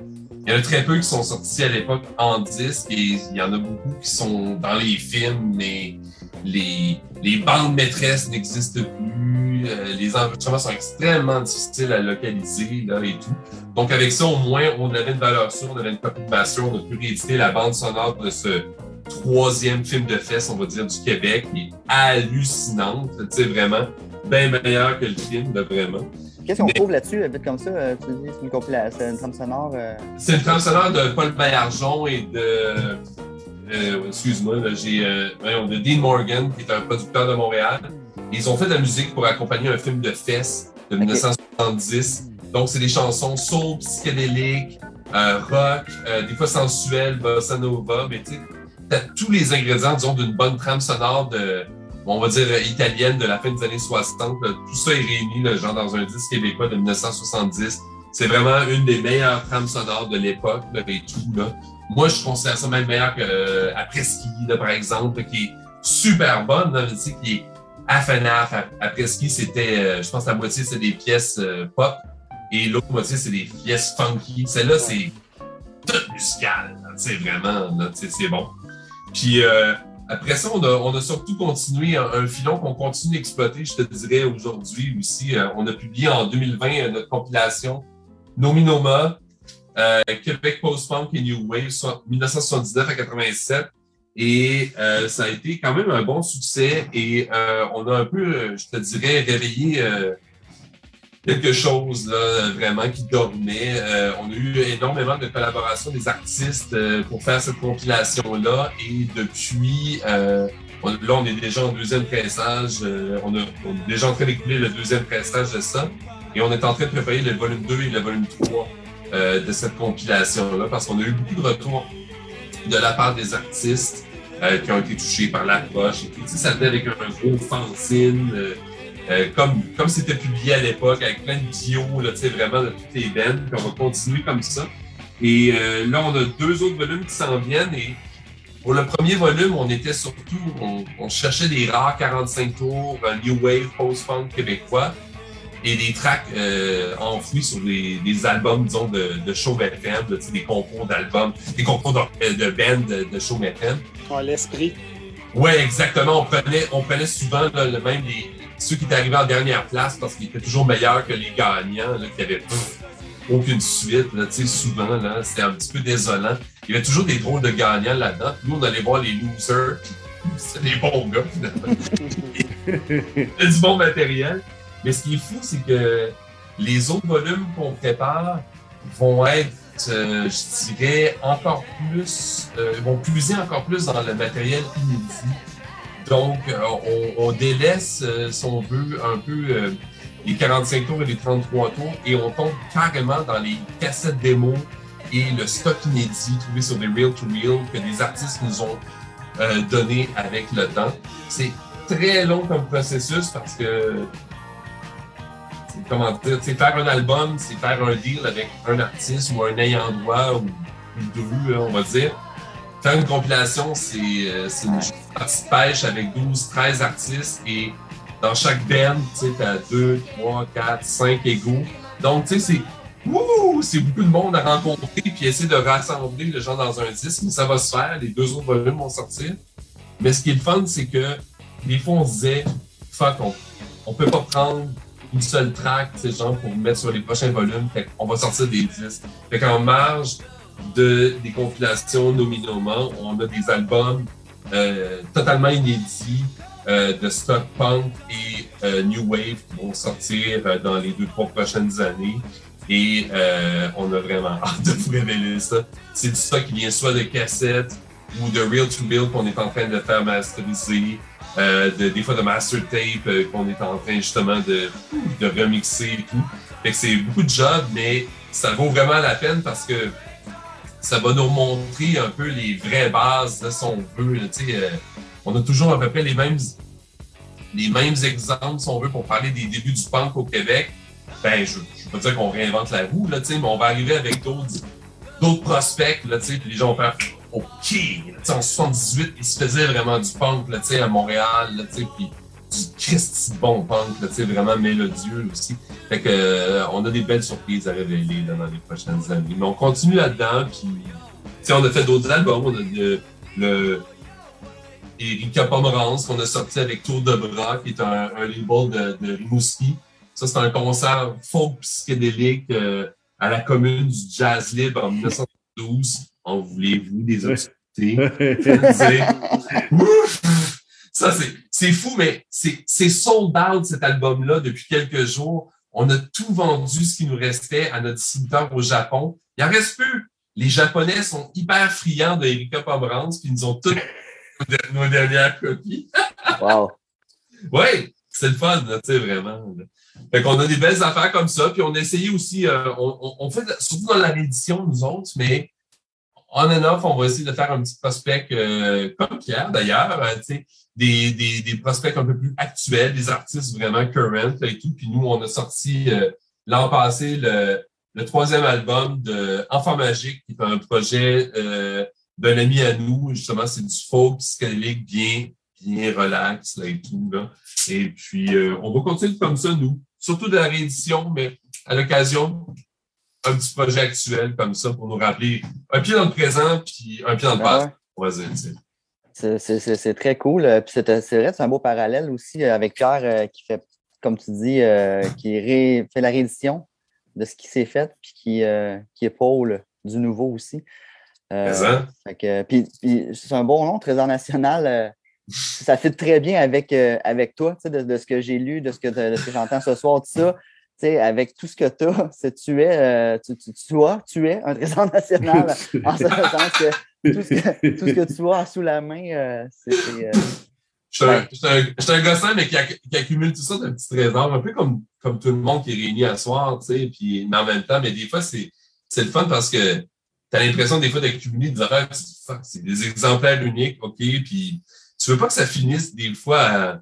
il y en a très peu qui sont sortis à l'époque en disque et il y en a beaucoup qui sont dans les films, mais les, les bandes maîtresses n'existent plus. euh, les enregistrements sont extrêmement difficiles à localiser là, et tout. Donc, avec ça, au moins, on avait une valeur sûre, on avait une copie de on a pu rééditer la bande sonore de ce troisième film de fesses, on va dire, du Québec, qui est hallucinante, tu sais, vraiment, bien meilleur que le film, là, vraiment. Qu'est-ce qu'on Mais- trouve là-dessus, vite comme ça? euh, Tu dis, c'est une une trame sonore. euh, C'est une trame sonore de Paul Maillargeon et de. Euh, excuse-moi, j'ai. Euh, de Dean Morgan, qui est un producteur de Montréal. Ils ont fait de la musique pour accompagner un film de fesses de 1970. Donc, c'est des chansons soul, psychédéliques, euh, rock, euh, des fois sensuelles, bossa nova, mais tu sais, t'as tous les ingrédients, disons, d'une bonne trame sonore de, on va dire, italienne de la fin des années 60. là. Tout ça est réuni, là, genre, dans un disque québécois de 1970. C'est vraiment une des meilleures trames sonores de l'époque, et tout, là. Moi, je considère ça même meilleur que euh, là, par exemple, qui est super bonne, là, tu sais, qui est à FNAF. À- Après-ski, c'était, euh, je pense, la moitié, c'est des pièces euh, pop, et l'autre moitié, c'est des pièces funky. Celle-là, c'est tout musical, là, tu sais, vraiment, là, tu sais, c'est bon. Puis euh, après ça, on a, on a surtout continué un, un filon qu'on continue d'exploiter, je te dirais, aujourd'hui aussi. Euh, on a publié en 2020 euh, notre compilation Nominoma, euh, Québec Post-Punk et New Wave, soit 1979 à 87. Et ça a été quand même un bon succès et euh, on a un peu, euh, je te dirais, réveillé quelque chose là, vraiment qui dormait. On a eu énormément de collaborations des artistes pour faire cette compilation-là et depuis, là, on est déjà en deuxième pressage. on, a, est déjà en train d'écouler le deuxième pressage de ça et on est en train de préparer le volume 2 et le volume 3 euh, de cette compilation-là parce qu'on a eu beaucoup de retours de la part des artistes euh, qui ont été touchés par l'approche. Et tu sais, ça venait avec un gros fanzine, euh, comme comme c'était publié à l'époque, avec plein de là, tu sais, vraiment de toutes les bands. Puis on va continuer comme ça. Et là, on a deux autres volumes qui s'en viennent. Et pour le premier volume, on était surtout, on, on cherchait des rares 45 tours, New Wave post-punk québécois et des tracks euh, enfouis sur des, des albums, disons, de, de show FM, de, des concours d'albums, des concours de, de bands de, de show FM. Ah, l'esprit. Ouais, exactement. On prenait, on prenait souvent là, le même les, ceux qui étaient arrivés en dernière place parce qu'ils étaient toujours meilleurs que les gagnants, là, qui avaient pff, aucune suite. Là, souvent, là, c'était un petit peu désolant. Il y avait toujours des drôles de gagnants là-dedans. Nous, on allait voir les losers. C'était des bons gars, finalement. C'était du bon matériel. Mais ce qui est fou, c'est que les autres volumes qu'on prépare vont être, euh, je dirais, encore plus, euh, vont puiser encore plus dans le matériel inédit. Donc, euh, on, on délaisse, euh, si on veut, un peu euh, les 45 tours et les 33 tours et on tombe carrément dans les cassettes démos et le stock inédit trouvé sur des Real to Real que des artistes nous ont euh, donné avec le temps. C'est très long comme processus parce que comment dire, faire un album, c'est faire un deal avec un artiste ou un ayant droit ou, ou deux, là, on va dire. Faire une compilation, c'est euh, une partie de pêche avec 12, 13 artistes et dans chaque band, tu t'as 2, 3, 4, 5 égaux. Donc, tu sais, c'est! C'est beaucoup de monde à rencontrer puis essayer de rassembler les gens dans un disque, mais ça va se faire. Les deux autres volumes vont sortir. Mais ce qui est le fun, c'est que des fois, on se disait, fuck, on, on peut pas prendre une seule track, ces gens, pour mettre sur les prochains volumes. Fait qu'on va sortir des disques. Fait qu'en marge de, des compilations Nominoma, on a des albums euh, totalement inédits euh, de stock punk et euh, new wave qui vont sortir euh, dans les deux, trois prochaines années. Et euh, on a vraiment hâte de vous révéler ça. C'est du stock qui vient soit de cassettes ou de Real to Real qu'on est en train de faire masteriser, euh, de, des fois de master tape euh, qu'on est en train justement de, de remixer et tout. Fait que c'est beaucoup de job, mais ça vaut vraiment la peine parce que ça va nous montrer un peu les vraies bases, là, si on veut. là, euh, on a toujours à peu près les mêmes, les mêmes exemples, si on veut, pour parler des débuts du punk au Québec. Ben, je ne veux pas dire qu'on réinvente la roue, là, mais on va arriver avec d'autres prospects, là, puis les gens vont faire Sais, en 78, il se faisait vraiment du punk, là, tu sais, à Montréal, là, tu sais, puis du Christ bon punk, là, tu sais, vraiment mélodieux aussi. Fait que, euh, on a des belles surprises à révéler là, dans les prochaines années. Mais on continue là-dedans, puis, tu sais, on a fait d'autres albums, on a le, le Erika Pomerance qu'on a sorti avec Tour de Bras, qui est un, un label de, de Rimouski. Ça, c'est un concert folk psychédélique euh, à la commune du Jazz Libre en 1912. En voulez-vous des obscurités? Ça, c'est, c'est fou, mais c'est, c'est sold out cet album-là depuis quelques jours. On a tout vendu ce qui nous restait à notre distributeur au Japon. Il en reste peu. Les Japonais sont hyper friands de Erika Pomerance, puis ils nous ont toutes nos de- nos dernières copies. Wow. Oui, c'est le fun, tu sais, vraiment. Fait qu'on a des belles affaires comme ça, puis on a essayé aussi, euh, on, on- on fait, surtout dans la réédition, nous autres, mais on and off, on va essayer de faire un petit prospect euh, comme Pierre, d'ailleurs, euh, des, des, des prospects un peu plus actuels, des artistes vraiment current et tout. Puis nous, on a sorti euh, l'an passé le, le troisième album de Enfant Magique, qui est un projet euh, d'un ami à nous. Justement, c'est du folk psychédélique bien, bien relax là, et tout. Là. Et puis, euh, on va continuer comme ça, nous. Surtout de la réédition, mais à l'occasion, un petit projet actuel comme ça pour nous rappeler un pied dans le présent puis un pied dans le passé. ouais. C'est- très cool. Euh, c'est vrai, c'est un beau parallèle aussi euh, avec Pierre euh, qui fait, comme tu dis, euh, qui ré- fait la réédition de ce qui s'est fait, puis qui, euh, qui épaule du nouveau aussi. Puis, c'est un bon nom, Trésor national. ça fit très bien avec, euh, avec toi, de, de ce que j'ai lu, de ce que, de ce que j'entends ce soir, tout ça. Avec tout ce que tu as, c'est tu es, euh, tu, tu, tu as, tu es un trésor national en ce sens que tout ce que, tout ce que tu as sous la main, euh, c'est. euh, Je suis un, Ouais. un, un gossin, mais qui, acc- qui accumule tout ça de petits trésors, un peu comme, comme tout le monde qui est réuni à soir, tu sais, puis, mais en même temps, mais des fois, c'est, le fun parce que tu as l'impression des fois d'accumuler des affaires, c'est des exemplaires uniques, OK, puis tu veux pas que ça finisse des fois à-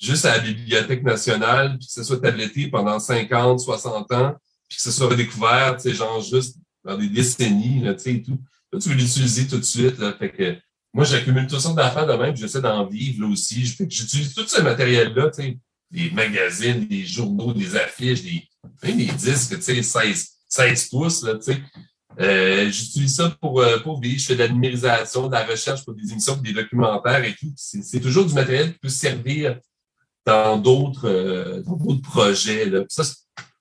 juste à la Bibliothèque nationale, puis que ce soit tabletté pendant 50, 60 ans, puis que ce soit redécouvert, tu sais, genre juste dans des décennies, tu sais, et tout. Là, tu veux l'utiliser tout de suite, là, fait que moi, j'accumule toutes sortes d'affaires de même, j'essaie d'en vivre là aussi. J'utilise tout ce matériel-là, tu sais, des magazines, des journaux, des affiches, des, même des disques, tu sais, 16, 16 pouces, là, tu sais. Euh, J'utilise ça pour, euh, pour vivre. Je fais de la numérisation, de la recherche pour des émissions, pour des documentaires et tout. C'est toujours du matériel qui peut servir dans d'autres euh, dans d'autres projets. Là. Ça,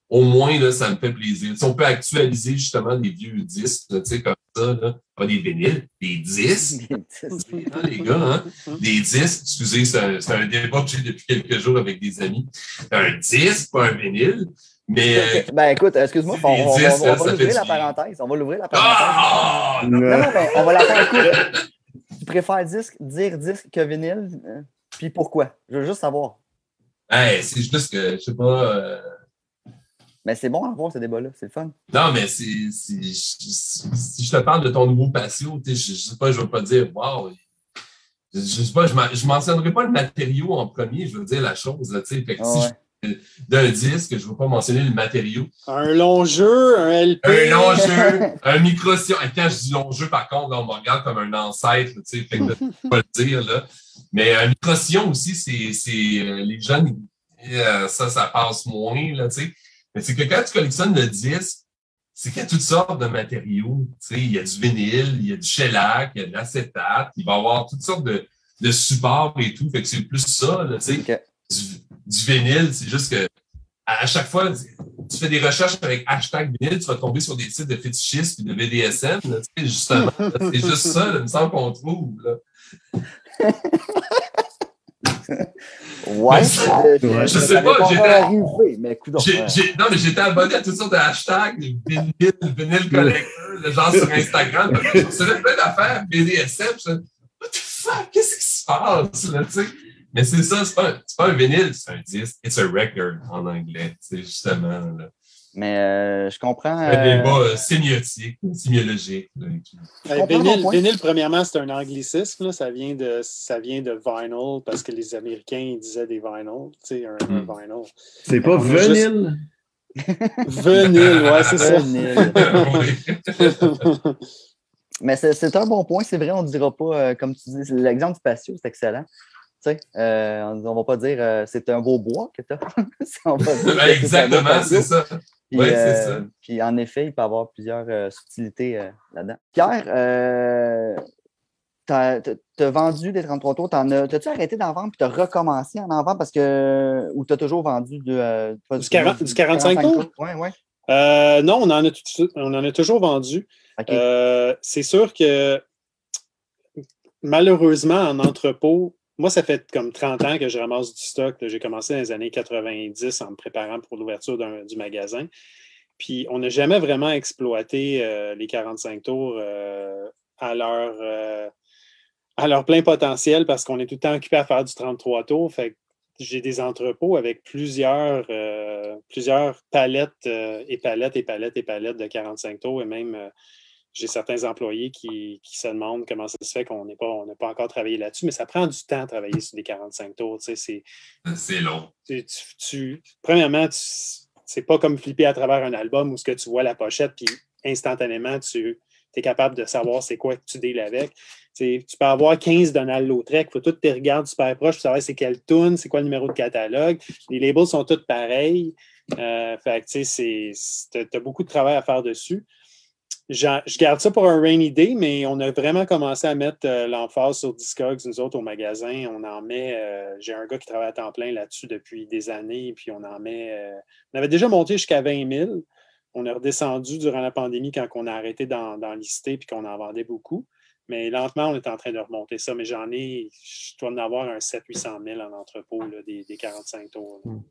au moins, là, ça me fait plaisir. Si on peut actualiser justement des vieux disques, là, tu sais, comme ça, là. pas des vinyles, des disques. Hein, les gars, hein? Des disques, excusez, c'est un, un débat que j'ai depuis quelques jours avec des amis. Un disque, pas un vinyle. Mais. euh, Ben écoute, excuse-moi, on, on- on- disques, on va l'ouvrir la parenthèse. On va l'ouvrir la parenthèse. Ah! Non, non, on va la faire courte. Tu préfères disque, dire disque que vinyle? euh, Puis pourquoi? Je veux juste savoir. Hey, c'est juste que, je sais pas. euh, Mais c'est bon à voir ce débat-là, c'est le fun. Non, mais si je te parle de ton nouveau patio, je, je sais pas, je veux pas dire, wow, je, je sais pas, je, je mentionnerai pas le matériau en premier, je veux dire la chose, là, tu sais. Fait que si ouais. je- d'un disque, je veux pas mentionner le matériau. Un long jeu, un LP. Un long jeu, un micro-sion. Et Quand je dis long jeu, par contre, là, on me regarde comme un ancêtre, tu sais, fait que je pas le dire, là. Mais un micro-sion aussi, c'est, c'est, euh, les jeunes, euh, ça, ça passe moins, là, tu sais. Mais c'est que quand tu collectionnes le disque, c'est qu'il y a toutes sortes de matériaux. Tu sais, il y a du vinyle, il y a du shellac, il y a de l'acétate, il va y avoir toutes sortes de, de supports et tout. Fait que c'est plus ça, là, tu sais du, du vinyle, c'est juste que à chaque fois, tu fais des recherches avec hashtag vinyle, tu vas tomber sur des sites de fétichistes et de BDSM. là, tu sais, justement, c'est juste ça, là, il me semble qu'on trouve. Là. Ouais. Je euh, sais ça pas, j'étais- non, mais j'étais abonné à toutes sortes de hashtags, vinyle, vinyle collector, là, genre sur Instagram. Je recevais plein d'affaires BDSM. Je What the fuck? Qu'est-ce qui se passe? Là, tu sais? Mais c'est ça, c'est pas, un- c'est pas un vinyle, c'est un disque. It's a record en anglais. C'est justement là. Mais euh, je comprends. un euh, débat euh, sémiotique, sémiologique. ton vinyle, vinyle, premièrement, c'est un anglicisme. là. Ça, vient de, ça vient de vinyl parce que les Américains ils disaient des vinyl. Tu sais, un, un Mm. vinyl. C'est pas a juste- vinyle? Vinyle, ouais, c'est ça. Vinyle. Mais c'est c'est un bon point, c'est vrai, on ne dira pas, euh, comme tu dis, l'exemple du patio, c'est excellent. Tu sais, euh, on ne va pas dire euh, c'est un beau bois que tu as. on va dire que c'est un beau Exactement, c'est ça. Puis, Ouais, c'est euh, ça. puis en effet, il peut y avoir plusieurs euh, subtilités euh, là-dedans. Pierre, euh, t'as as vendu des 33 tours. T'en as- T'as-tu arrêté d'en vendre puis t'as recommencé à en vendre parce que. Ou t'as toujours vendu de, euh, Du 40 du 45 tours? Oui, oui. Euh, non, on en, a tout- on en a toujours vendu. Euh, c'est sûr que malheureusement, en entrepôt, moi, ça fait comme 30 ans que je ramasse du stock. J'ai commencé dans les années 90 en me préparant pour l'ouverture du magasin. Puis, on n'a jamais vraiment exploité euh, les 45 tours euh, à, leur, euh, à leur plein potentiel parce qu'on est tout le temps occupé à faire du 33 tours. Fait j'ai des entrepôts avec plusieurs, plusieurs palettes et palettes et palettes et palettes de 45 tours et même j'ai certains employés qui, qui se demandent comment ça se fait qu'on n'est pas, on n'a pas encore travaillé là-dessus, mais ça prend du temps à travailler sur des 45 tours. Tu sais, c'est, long. tu, tu- tu- premièrement, c'est pas comme flipper à travers un album où ce que tu vois la pochette, puis instantanément, tu es capable de savoir c'est quoi que tu deals avec. Tu peux avoir 15 Donald Lautrec, il faut tout tes regardes super proche pour savoir c'est quelle tune, c'est quoi le numéro de catalogue. Les labels sont tous pareils. Euh, fait que, tu sais, tu as beaucoup de travail à faire dessus. Je garde ça pour un rainy day, mais on a vraiment commencé à mettre euh, l'emphase sur Discogs, nous autres, au magasin. On en met, euh, j'ai un gars qui travaille à temps plein là-dessus depuis des années, puis on en met, euh, on avait déjà monté jusqu'à 20 000. On est redescendu durant la pandémie quand on a arrêté d'en lister puis qu'on en vendait beaucoup. Mais lentement, on est en train de remonter ça. Mais j'en ai, je dois en avoir un 700-800 000 en entrepôt, là, des, des 45 tours. là. Mm.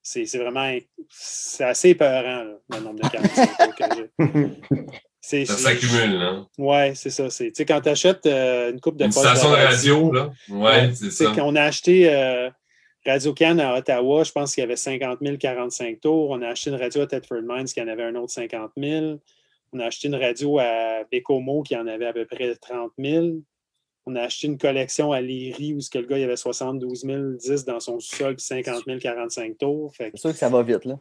C'est vraiment, c'est assez épeurant, là, le nombre de 45 tours que j'ai. C'est- Ça c'est- s'accumule, hein. Ouais, c'est ça. c'est- Tu sais, quand tu achètes une coupe de Une station de radio, là. Ouais, c'est tu sais, ça. quand on a acheté euh, Radio Can à Ottawa, je pense qu'il y avait 50 000 45 tours. On a acheté une radio à Thetford Mines qui en avait un autre 50 000. On a acheté une radio à Bécomo qui en avait à peu près 30 000. On a acheté une collection à Léry où ce que le gars il avait 72 000 10 dans son sol puis 50 000 45 tours. Fait C'est sûr que ça va vite, là.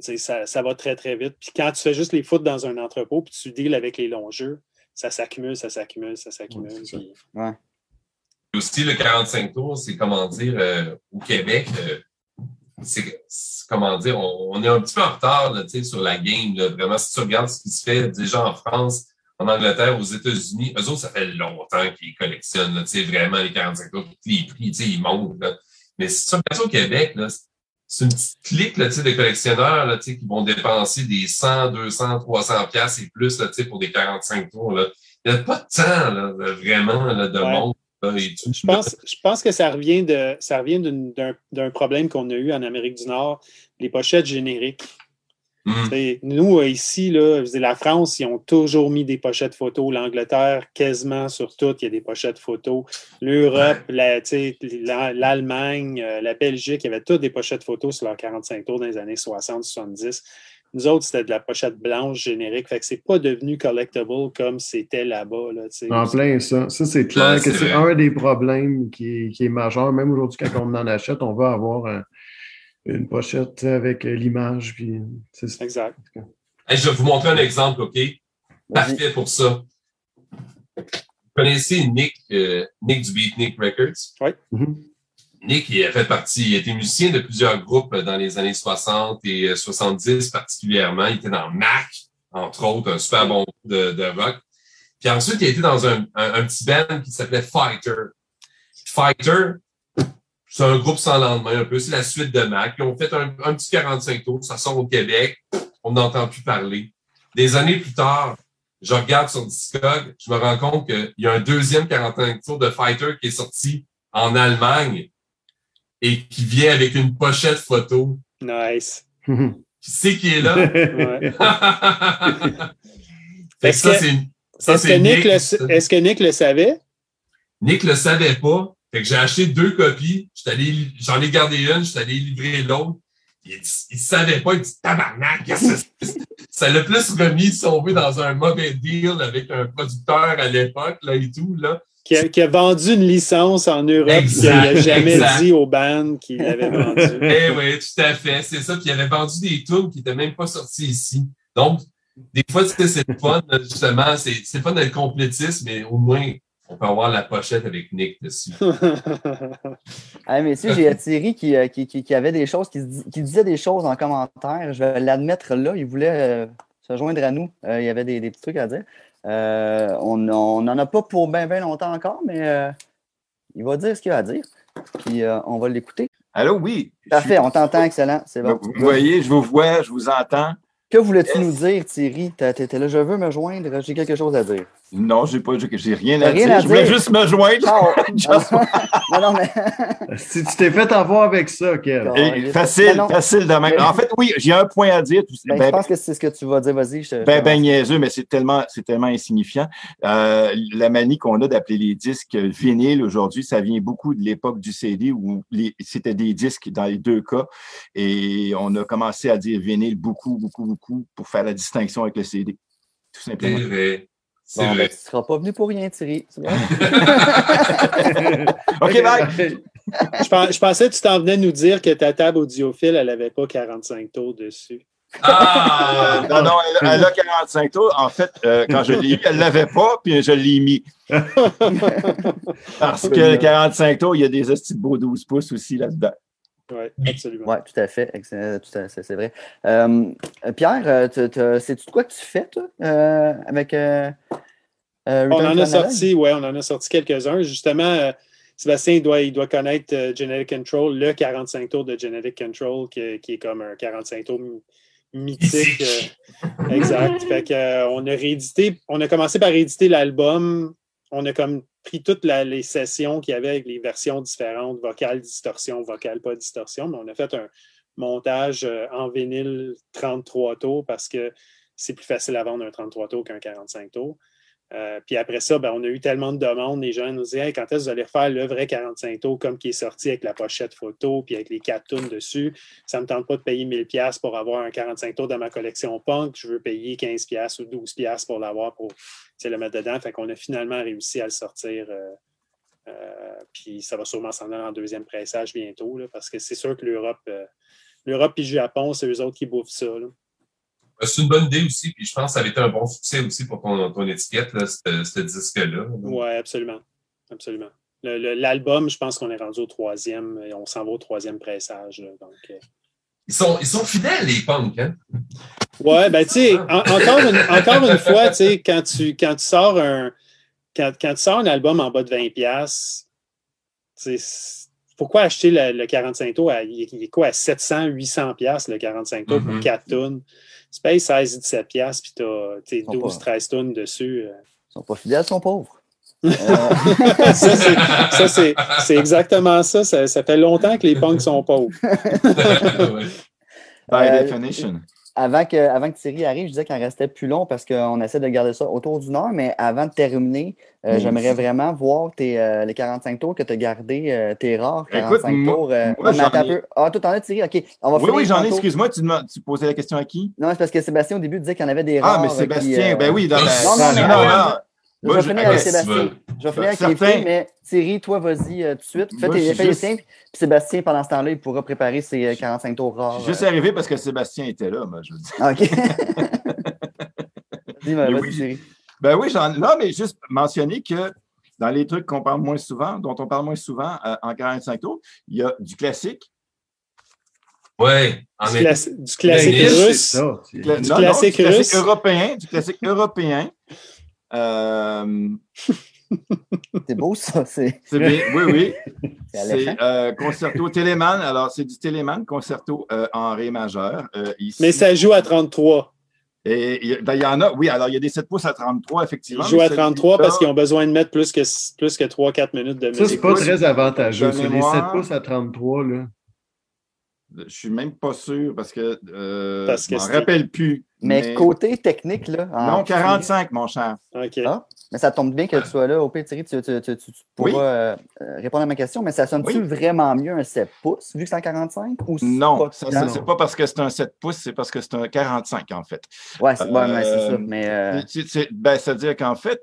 Ça, ça va très, très vite. Puis quand tu fais juste les foot dans un entrepôt puis tu deals avec les longs jeux, ça s'accumule, ça s'accumule, ça s'accumule. Ouais, puis- aussi, le 45 tours, c'est comment dire, euh, au Québec, euh, c'est comment dire, on, on est un petit peu en retard là, tu sais, sur la game. Là. Vraiment, si tu regardes ce qui se fait déjà en France, en Angleterre, aux États-Unis, eux autres, ça fait longtemps qu'ils collectionnent là, tu sais, vraiment les 45 tours, tous les prix, tu sais, ils montent. Là. Mais si tu regardes ça au Québec, là, c'est une petite clique là, de collectionneurs là, qui vont dépenser des 100, 200, 300 pièces et plus là, pour des 45 tours. Là. Il n'y a pas de temps là, vraiment là, de Ouais. monde. là, et tu- Je pense, je pense que ça revient de ça revient d'une- d'un d'un problème qu'on a eu en Amérique du Nord, les pochettes génériques. T'sais, nous, euh, ici, là, je veux dire, la France, ils ont toujours mis des pochettes photos. L'Angleterre, quasiment sur tout, il y a des pochettes photos. L'Europe, la- l'Allemagne, euh, la Belgique, il y avait toutes des pochettes photos sur leurs 45 tours dans les années 60-70. Nous autres, c'était de la pochette blanche générique. Fait que c'est pas devenu collectible comme c'était là-bas. Là. En plein ça. Ça, c'est clair Ouais, que c'est c'est vrai. un des problèmes qui est, qui est majeur. Même aujourd'hui, quand on en achète, on va avoir un- une pochette avec euh, l'image. Puis c'est ça. Exact. Hey, je vais vous montrer un exemple, OK? Parfait pour ça. Vous connaissez Nick, euh, Nick du Beatnik Records? Mhm. Nick, il a fait partie, il a été musicien de plusieurs groupes dans les années 60 et euh, 70 particulièrement. Il était dans Mac, entre autres, un super bon groupe de, de rock. Puis ensuite, il a été dans un, un, un petit band qui s'appelait Fighter. Fighter, c'est un groupe sans lendemain un peu. C'est la suite de Mac. Ils ont fait un, un petit 45 tours. Ça sort au Québec. On n'entend plus parler. Des années plus tard, je regarde sur Discog, je me rends compte qu'il y a un deuxième 45 tours de Fighter qui est sorti en Allemagne et qui vient avec une pochette photo. Nice. Qui sait qui est là? Est-ce que- c'est Est-ce que, c'est Nick Nick. le, est-ce que Nick le savait? Nick le savait pas. Fait que j'ai acheté deux copies. J'en ai gardé une, j'étais allé livrer l'autre. Il, il savait pas, il dit tabarnak? Ça l'a plus remis, si on veut, dans un mauvais deal avec un producteur à l'époque, là, et tout, là. Qui a, qui a vendu une licence en Europe qu'il n'a jamais exact. dit au band qu'il l'avait vendu. Eh oui, tout à fait. C'est ça. Puis il avait vendu des tunes qui n'étaient même pas sorties ici. Donc, des fois, c'est le fun, justement, c'est c'est le fun d'être complétiste, mais au moins, on peut avoir la pochette avec Nick dessus. Ah, messieurs, j'ai Thierry qui, qui, qui, qui avait des choses, qui, disait des choses en commentaire. Je vais l'admettre là. Il voulait euh, se joindre à nous. Euh, il y avait des, des petits trucs à dire. Euh, on n'en a pas pour bien bien longtemps encore, mais euh, il va dire ce qu'il a à dire. Puis euh, on va l'écouter. Allô, oui. Parfait, on t'entend, excellent. C'est bon. Vous voyez, je vous vois, je vous entends. Que voulais-tu Yes. nous dire, Thierry? T'étais là, je veux me joindre, j'ai quelque chose à dire. Non, j'ai pas, j'ai rien à rien dire. à je voulais dire? juste me joindre. Non, non, mais. Si tu t'es fait avoir avec ça, Kev. Et est facile, non, facile de même. Mais- En fait, oui, j'ai un point à dire. Ben, ben, je pense que c'est ce que tu vas dire. Vas-y. te- Ben, ben niaiseux, mais c'est tellement, c'est tellement insignifiant. Euh, la manie qu'on a d'appeler les disques vinyles aujourd'hui, ça vient beaucoup de l'époque du CD où c'était des disques dans les deux cas. Et on a commencé à dire vinyle beaucoup, beaucoup, beaucoup pour faire la distinction avec le CD. Tout C'est simplement. vrai. C'est Bon, ben, vrai. tu ne seras pas venu pour rien, Thierry. C'est bon? OK, bye. je, pens- je pensais que tu t'en venais nous dire que ta table audiophile, elle n'avait pas 45 tours dessus. Ah! Non, non, elle, elle a 45 tours. En fait, euh, quand je l'ai eu, elle l'avait pas, puis je l'ai mis. Parce que le 45 tours, il y a des hosties de beaux 12 pouces aussi là-dedans. Oui, absolument. Oui, tout à fait. Excellent, tout à- c'est vrai. Euh, Pierre, euh, tu- tu- sais-tu de quoi que tu fais, toi, euh, avec. euh, euh, On en a sorti, ouais, on en a sorti quelques-uns. Justement, euh, Sébastien, il doit, il doit connaître euh, Genetic Control, le 45 tours de Genetic Control, qui, qui est comme un 45 tours my- mythique. Mythique. euh, exact. Fait que, euh, on a réédité, on a commencé par rééditer l'album. On a comme pris toutes les sessions qu'il y avait avec les versions différentes, vocales, distorsion, vocale, pas distorsion, mais on a fait un montage euh, en vinyle 33 tours parce que c'est plus facile à vendre un 33 tours qu'un 45 tours. Euh, puis après ça, ben, on a eu tellement de demandes. Les gens nous disaient Hey, quand est-ce que vous allez refaire le vrai 45 tours comme qui est sorti avec la pochette photo puis avec les quatre tunes dessus? Ça ne me tente pas de payer 1000$ pour avoir un 45 tours dans ma collection punk. Je veux payer 15$ ou 12$ pour l'avoir pour le mettre dedans. Fait qu'on a finalement réussi à le sortir. euh, euh, puis ça va sûrement s'en aller en deuxième pressage bientôt parce que c'est sûr que l'Europe. L'Europe et le Japon, c'est eux autres qui bouffent ça. C'est une bonne idée aussi, puis je pense que ça avait été un bon succès aussi pour ton, ton étiquette, là, ce ce disque-là. Oui, absolument. Absolument. L'album, je pense qu'on est rendu au troisième et on s'en va au troisième pressage. là. donc, euh, Ils sont, ils sont fidèles, les punks, hein? Ouais, ben tu sais, en- encore, une, encore une fois, tu sais, quand tu, quand tu sors un quand, quand tu sors un album en bas de 20$, piastres, tu sais, c'est- pourquoi acheter le, le 45 tours à, il est- quoi, à 700, 800$ piastres, le 45 tours pour 4 tonnes? Tu payes 16, 17$, piastres, puis tu as sont 12, pas- 13 tonnes dessus. euh. Ils sont pas fidèles, ils sont pauvres. Euh, ça, c'est- ça, c'est c'est exactement ça. ça. ça fait longtemps que les punks sont pauvres. By Euh, definition. Avant, que, avant que Thierry arrive, je disais qu'il en restait plus long parce qu'on essaie de garder ça autour d'une heure, mais avant de terminer, euh, Mm. j'aimerais vraiment voir tes, euh, les 45 tours que tu as gardés, euh, tes rares 45 Écoute, moi- tours. euh, moi, ai- peu. Ah, toi, t'en as, Thierry? OK. On va Oui, oui, j'en ai. Excuse-moi, tu, demandes- tu posais la question à qui? Non, c'est parce que Sébastien, au début, disait qu'il y en avait des Ah, rares. mais euh, qui, Sébastien, euh, ben oui, dans la. Non, non, non, non, non. Je Moi, vais je- finir ah, avec Sébastien. veux. Je vais finir avec les filles, mais Thierry, toi, vas-y euh, tout de suite. Fais, Moi, tes, je suis fais les juste- tiens, puis Sébastien, pendant ce temps-là, il pourra préparer ses euh, 45 tours rares. Je suis juste euh. arrivé parce que Sébastien était là, moi, je veux dire. Ah, OK. Vas-y, oui. Thierry. Ben oui, j'en Non, mais juste mentionner que dans les trucs qu'on parle moins souvent, dont on parle moins souvent euh, en 45 tours, il y a du classique. Ouais, en Du, classi- du classique russe. ça. Du non, non, classique du classique russe. européen, du classique européen. Euh, C'est beau, ça. C'est c'est bien, oui, oui. c'est euh, concerto Téléman. Alors, c'est du Téléman, concerto euh, en Ré majeur. euh, ici. Mais ça joue à 33. Et il y, a- ben, il y en a, oui, alors il y a des 7 pouces à 33, Ils effectivement. jouent à mais 33 celui-là, parce qu'ils ont besoin de mettre plus que, plus que 3-4 minutes de Ça, c'est musique. pas très avantageux. C'est les mémoire. 7 pouces à 33, là. Je suis même pas sûr parce que euh, Parce que je m'en c'est- rappelle plus. Mais, côté technique, là. en- Non, 45, mon cher. OK. Ah, mais ça tombe bien que tu sois là. Au pire, Thierry, tu, tu- tu- tu- tu pourras Oui. euh, euh, répondre à ma question, mais ça sonne-tu Oui. vraiment mieux un 7 pouces vu que c'est en 45 ou Non, c'est pas parce que c'est un 7 pouces, c'est parce que c'est un 45, en fait. Ouais, c'est ouais, ça. Euh, Mais euh, Tu- tu- ben, C'est-à-dire qu'en fait,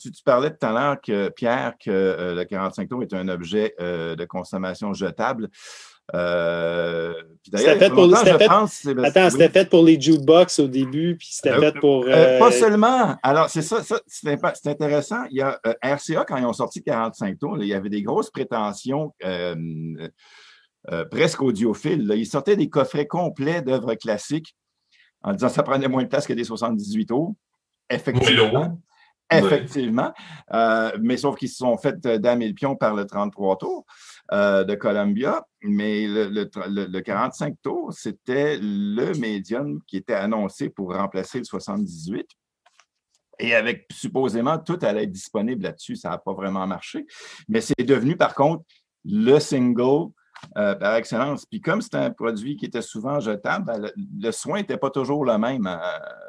tu, tu parlais tout à l'heure que Pierre, que euh, le 45 tours est un objet euh, de consommation jetable. Euh, C'était fait pour- fait- pense, Sébastien- Attends, oui. c'était fait pour les jukebox au début, puis c'était Euh, fait pour. Euh, euh, pas seulement. Alors, c'est ça, ça c'est intéressant. Il y a euh, RCA, quand ils ont sorti 45 tours, là, il y avait des grosses prétentions euh, euh, presque audiophiles. là. Ils sortaient des coffrets complets d'œuvres classiques en disant que ça prenait moins de place que des 78 tours. Effectivement. Effectivement. Euh, mais sauf qu'ils se sont fait euh, damer le pion par le 33 tours euh, de Columbia. Mais le 45 tours, c'était le médium qui était annoncé pour remplacer le 78. Et avec supposément tout allait être disponible là-dessus. Ça n'a pas vraiment marché. Mais c'est devenu, par contre, le single euh, par excellence. Puis comme c'est un produit qui était souvent jetable, ben, le, le soin n'était pas toujours le même euh,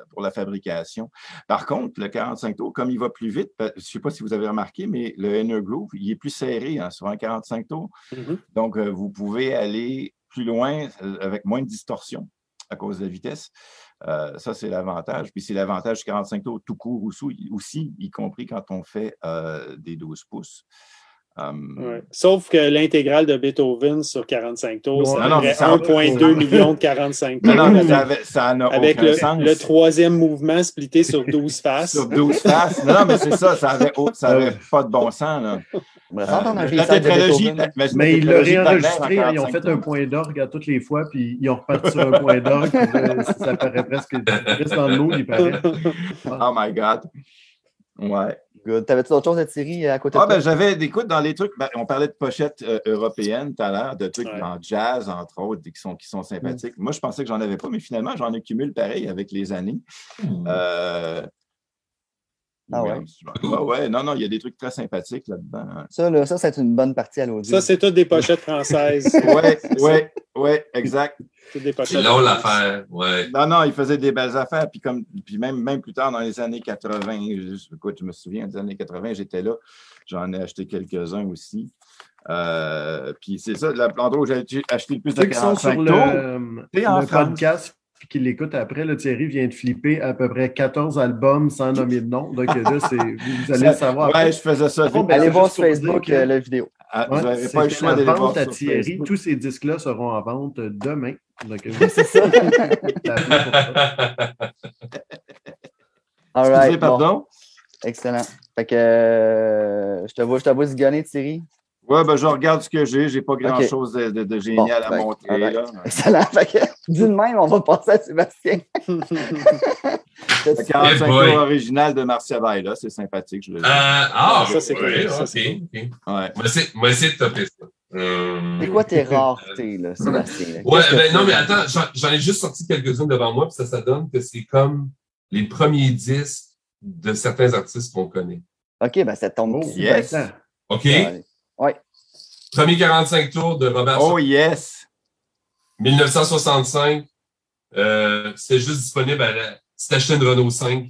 pour la fabrication. Par contre, le 45 tours, comme il va plus vite, ben, je ne sais pas si vous avez remarqué, mais le inner groove, il est plus serré hein, sur un 45 tours. mhm. Donc, euh, vous pouvez aller plus loin euh, avec moins de distorsion à cause de la vitesse. Euh, ça, c'est l'avantage. Puis c'est l'avantage du 45 tours tout court aussi, aussi, y compris quand on fait euh, des 12 pouces. Ouais. Sauf que l'intégrale de Beethoven sur 45 tours, c'est à non, peu mais près ça- 1,2 million de 45 tours. Non, non, mais avec ça avait- ça n'a avec aucun le, sens. le troisième mouvement splitté sur 12 faces. Sur 12 faces. Non, non, mais c'est ça, ça avait, ça avait pas de bon sens. Là. Un Euh, la tétralogie, mais Mais ils l'ont réenregistré, ils ont 45 fait un point d'orgue à toutes les fois, puis ils ont reparti sur un point d'orgue. puis là, ça paraît presque reste dans le lot, il paraît. Oh my God. Ouais. Good. T'avais-tu d'autres choses de Thierry à côté Ah, de toi? ben, j'avais, écoute, dans les trucs, ben, on parlait de pochettes euh, européennes tout à l'heure, de trucs Ouais. en jazz, entre autres, qui sont, qui sont sympathiques. Moi, je pensais que j'en avais pas, mais finalement, j'en accumule pareil avec les années. Euh, Ah ouais? Ouais, ouais, non, non, il y a des trucs très sympathiques là-dedans. hein. Ça, là, ça, c'est une bonne partie à l'audio. Ça, c'est toutes des pochettes françaises. Ouais, ouais, ouais, exact. C'est long l'affaire. Ouais. Non, non, il faisait des belles affaires. Puis, comme, puis même, même plus tard, dans les années 80, je, écoute, je me souviens des années 80, j'étais là. J'en ai acheté quelques-uns aussi. Euh, puis c'est ça, l'endroit où j'ai acheté le plus de Ceux qui sont 45 sur tours. le, en le France. podcast puis qui l'écoutent après, là, Thierry vient de flipper à peu près 14 albums sans nommer de nom. Donc là, c'est, vous allez le savoir. Ouais, je faisais ça. Bon, ben, Allez voir sur Facebook que- euh, la vidéo. Ah, Ouais, vous n'avez pas le choix d'aller voir à Thierry. Facebook. Tous ces disques-là seront en vente demain. Donc, C'est ça. All Excusez, right. bon. Excellent. Fait que euh, je te vois, je te vois zigonner, Thierry. Ouais, ben, je regarde ce que j'ai. J'ai pas grand-chose de, de- de génial Bon, à ben, montrer. là. Excellent. Fait que, d'une même, on va passer à Sébastien. Le 45 Eh boy. tours original de Marcia là, c'est sympathique. Je le Euh, ah, Ça, c'est ouais, correct, ça, ok, c'est ok. Ouais. On va essayer- on va essayer de topper ça. Euh, C'est quoi tes raretés, là, Sébastien? là? Ouais, ben non, mais attends, j'en- ai juste sorti quelques-unes devant moi, puis ça, ça donne que c'est comme les premiers disques de certains artistes qu'on connaît. OK, ben ça tombe Oh, yes. OK? Ouais. Premier 45 tours de Robert Oh, yes. 1965. Euh, C'était juste disponible à la... Si t'achetais une Renault 5.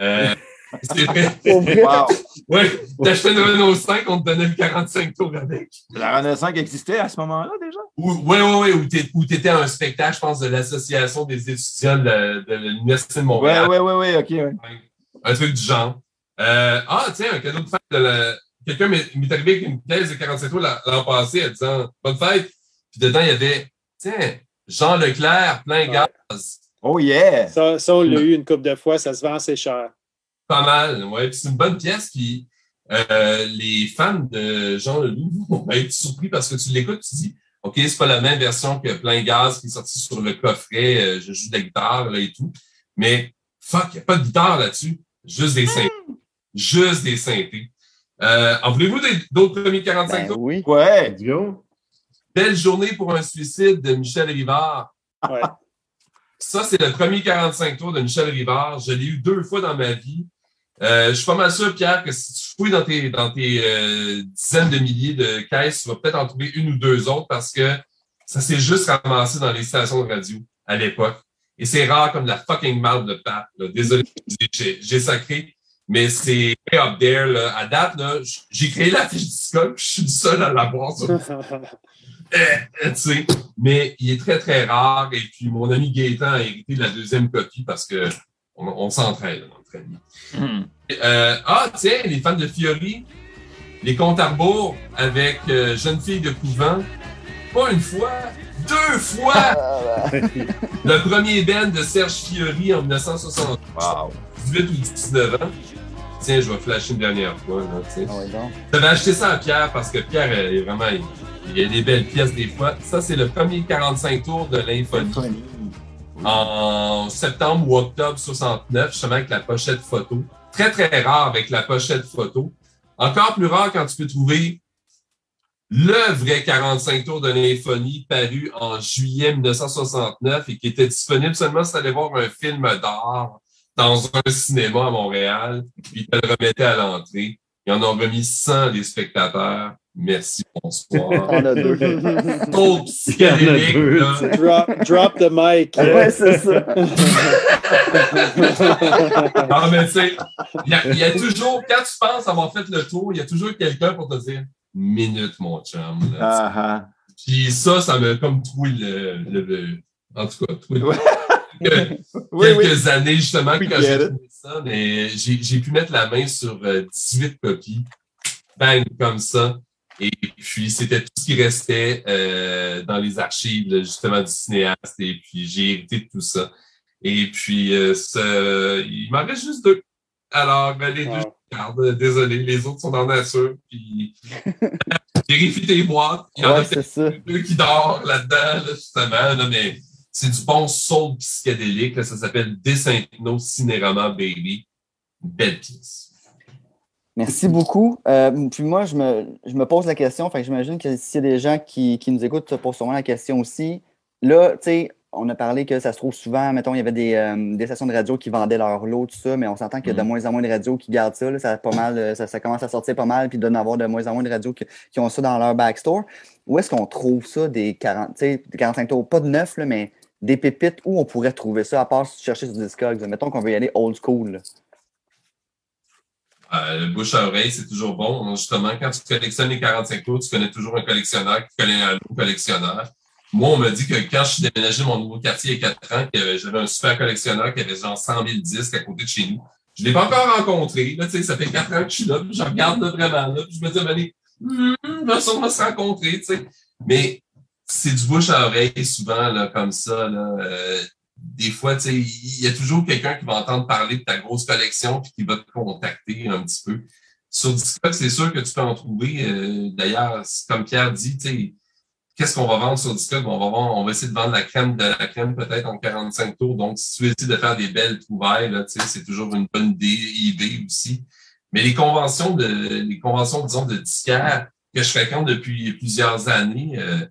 Euh, c'est vrai. Wow. Ouais, t'achetais une Renault 5, on te donnait le 45 tours avec. La Renaissance existait à ce moment-là déjà? Ou, ouais, ouais, ouais, où t'étais à un spectacle, je pense, de l'Association des étudiants de, l'Université de Montréal. ouais, ouais, ouais, ok. ouais. Un truc du genre. Euh, ah, tiens, un cadeau de fête de la... Quelqu'un m'est arrivé avec une caisse de 47 tours l'an passé en disant Bonne fête. Puis dedans, il y avait, tiens, Jean Leclerc, plein gaz. Oh, yeah. Ça, ça, on l'a eu une couple de fois, ça se vend assez cher. Pas mal, ouais. Puis c'est une bonne pièce. Puis euh, les fans de Jean Leloup vont être surpris parce que tu l'écoutes, tu dis OK, c'est pas la même version que plein gaz qui est sorti sur le coffret. euh, je joue de la guitare là, et tout. Mais fuck, il n'y a pas de guitare là-dessus. Juste des synthés. Juste des synthés. Euh, en voulez-vous d'autres premiers 45 Ben tours? oui. Ouais. Let's go. Belle journée pour un suicide de Michel Rivard. Ouais. Ça, c'est le premier 45 tours de Michel Rivard. Je l'ai eu deux fois dans ma vie. Euh, je suis pas mal sûr, Pierre, que si tu fouilles dans tes, dans tes euh, dizaines de milliers de caisses, tu vas peut-être en trouver une ou deux autres parce que ça s'est juste ramassé dans les stations de radio à l'époque. Et c'est rare comme la fucking marde de pape. là. Désolé, j'ai- j'ai sacré, mais c'est up there. Là. À date, j'ai créé la fiche Discord, puis je suis le seul à l'avoir euh, euh, mais il est très, très rare. Et puis, mon ami Gaétan a hérité de la deuxième copie parce que on, on s'entraide dans le train. Hmm. Euh, ah, tiens, les fans de Fiori, les comptes à rebours avec euh, Jeune fille de couvent. Pas une fois, deux fois Ah, le premier band de Serge Fiori en 1960. Wow. 18 ou 19 ans. Tiens, je vais flasher une dernière fois. Là, tu sais. Ah ouais, donc. J'avais acheté ça à Pierre parce que Pierre est vraiment. Il, y a des belles pièces des fois. Ça, c'est le premier 45 tours de l'Infonie en septembre ou octobre 69, justement avec la pochette photo. Très, très rare avec la pochette photo. Encore plus rare quand tu peux trouver le vrai 45 tours de l'infonie paru en juillet 1969 et qui était disponible seulement si tu allais voir un film d'art dans un cinéma à Montréal, puis ils te le remettaient à l'entrée. Ils en ont remis 100 les spectateurs. Merci, bonsoir. On a deux. Trop psychédélique. Drop, drop the mic. ouais, c'est ça. Ah, mais tu sais, il y, a- il y a toujours, quand tu penses avoir fait le tour, il y a toujours quelqu'un pour te dire minute, mon chum. là. Ah, ah. Puis ça, ça m'a comme troué le, le, le- En tout cas, troué le-. quelques, Oui, oui. quelques années justement We quand j'ai trouvé ça, mais j'ai pu mettre la main sur euh, 18 copies. Bang, comme ça. Et puis, c'était tout ce qui restait euh, dans les archives, justement, du cinéaste. Et puis, j'ai hérité de tout ça. Et puis, euh, il m'en reste juste deux. Alors, ben, les deux, je garde. Désolé, les autres sont dans la nature. Puis, vérifie tes boîtes. Il y en a Ouais, deux qui dort là-dedans, là, justement, là, mais c'est du bon soul psychédélique. là, ça s'appelle Desynchno Cinérama Baby. Belle pièce. Merci beaucoup. Euh, puis moi, je me, je me pose la question. Fait que j'imagine que s'il y a des gens qui, qui nous écoutent se posent sûrement la question aussi. Là, tu sais, on a parlé que ça se trouve souvent, mettons, il y avait des, euh, des stations de radio qui vendaient leur lot, tout ça, mais on s'entend qu'il y a de Mhm. moins en moins de radios qui gardent ça. là. ça, pas mal, euh, ça, ça commence à sortir pas mal, puis il doit y en avoir de moins en moins de radios qui, qui ont ça dans leur backstore. Où est-ce qu'on trouve ça, des, 40, tu sais, des 45 tours? Pas de neuf, là, mais des pépites, où on pourrait trouver ça, à part chercher sur Discogs? Mettons qu'on veut y aller old school. Euh, le bouche à oreille, c'est toujours bon. Justement, quand tu collectionnes les 45 tours, tu connais toujours un collectionneur qui connaît un autre collectionneur. Moi, on m'a dit que quand je suis déménagé dans mon nouveau quartier il y a 4 ans, j'avais un super collectionneur qui avait genre 100 000 disques à côté de chez nous. Je ne l'ai pas encore rencontré. Tu ça fait 4 ans que je suis là, je regarde là, vraiment là, je me dis, allez, hmm, on va sûrement se rencontrer. tu. Mais c'est du bouche à oreille souvent, là, comme ça. Là, euh, des fois, il y a toujours quelqu'un qui va entendre parler de ta grosse collection puis qui va te contacter un petit peu. Sur Discog, c'est sûr que tu peux en trouver. euh, D'ailleurs, comme Pierre dit, qu'est-ce qu'on va vendre sur Discog? On va, vendre, on va essayer de vendre la crème de la crème peut-être en 45 tours. Donc, si tu essaies de faire des belles trouvailles, c'est toujours une bonne idée, idée aussi. Mais les conventions de, les conventions, disons, de disquaires que je fréquente depuis plusieurs années, euh,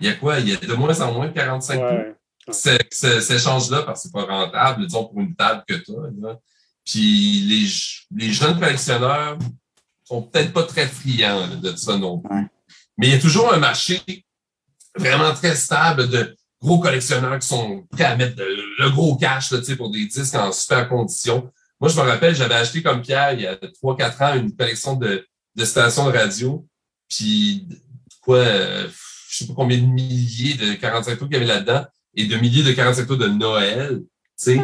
il y a quoi? Il y a de moins en moins de 45 tours Ouais. ce- ce- cet échange-là, parce que c'est pas rentable, disons, pour une table que tu as. Puis les, les jeunes collectionneurs sont peut-être pas très friands là, de ça non plus. Ouais. Mais il y a toujours un marché vraiment très stable de gros collectionneurs qui sont prêts à mettre de- le gros cash là, tu sais, pour des disques en super condition. Moi, je me rappelle, j'avais acheté comme Pierre il y a 3-4 ans une collection de, de stations de radio. Puis quoi, euh, je sais pas combien de milliers de 45 tours qu'il y avait là-dedans et de milliers de 45 tours de Noël. Tu sais,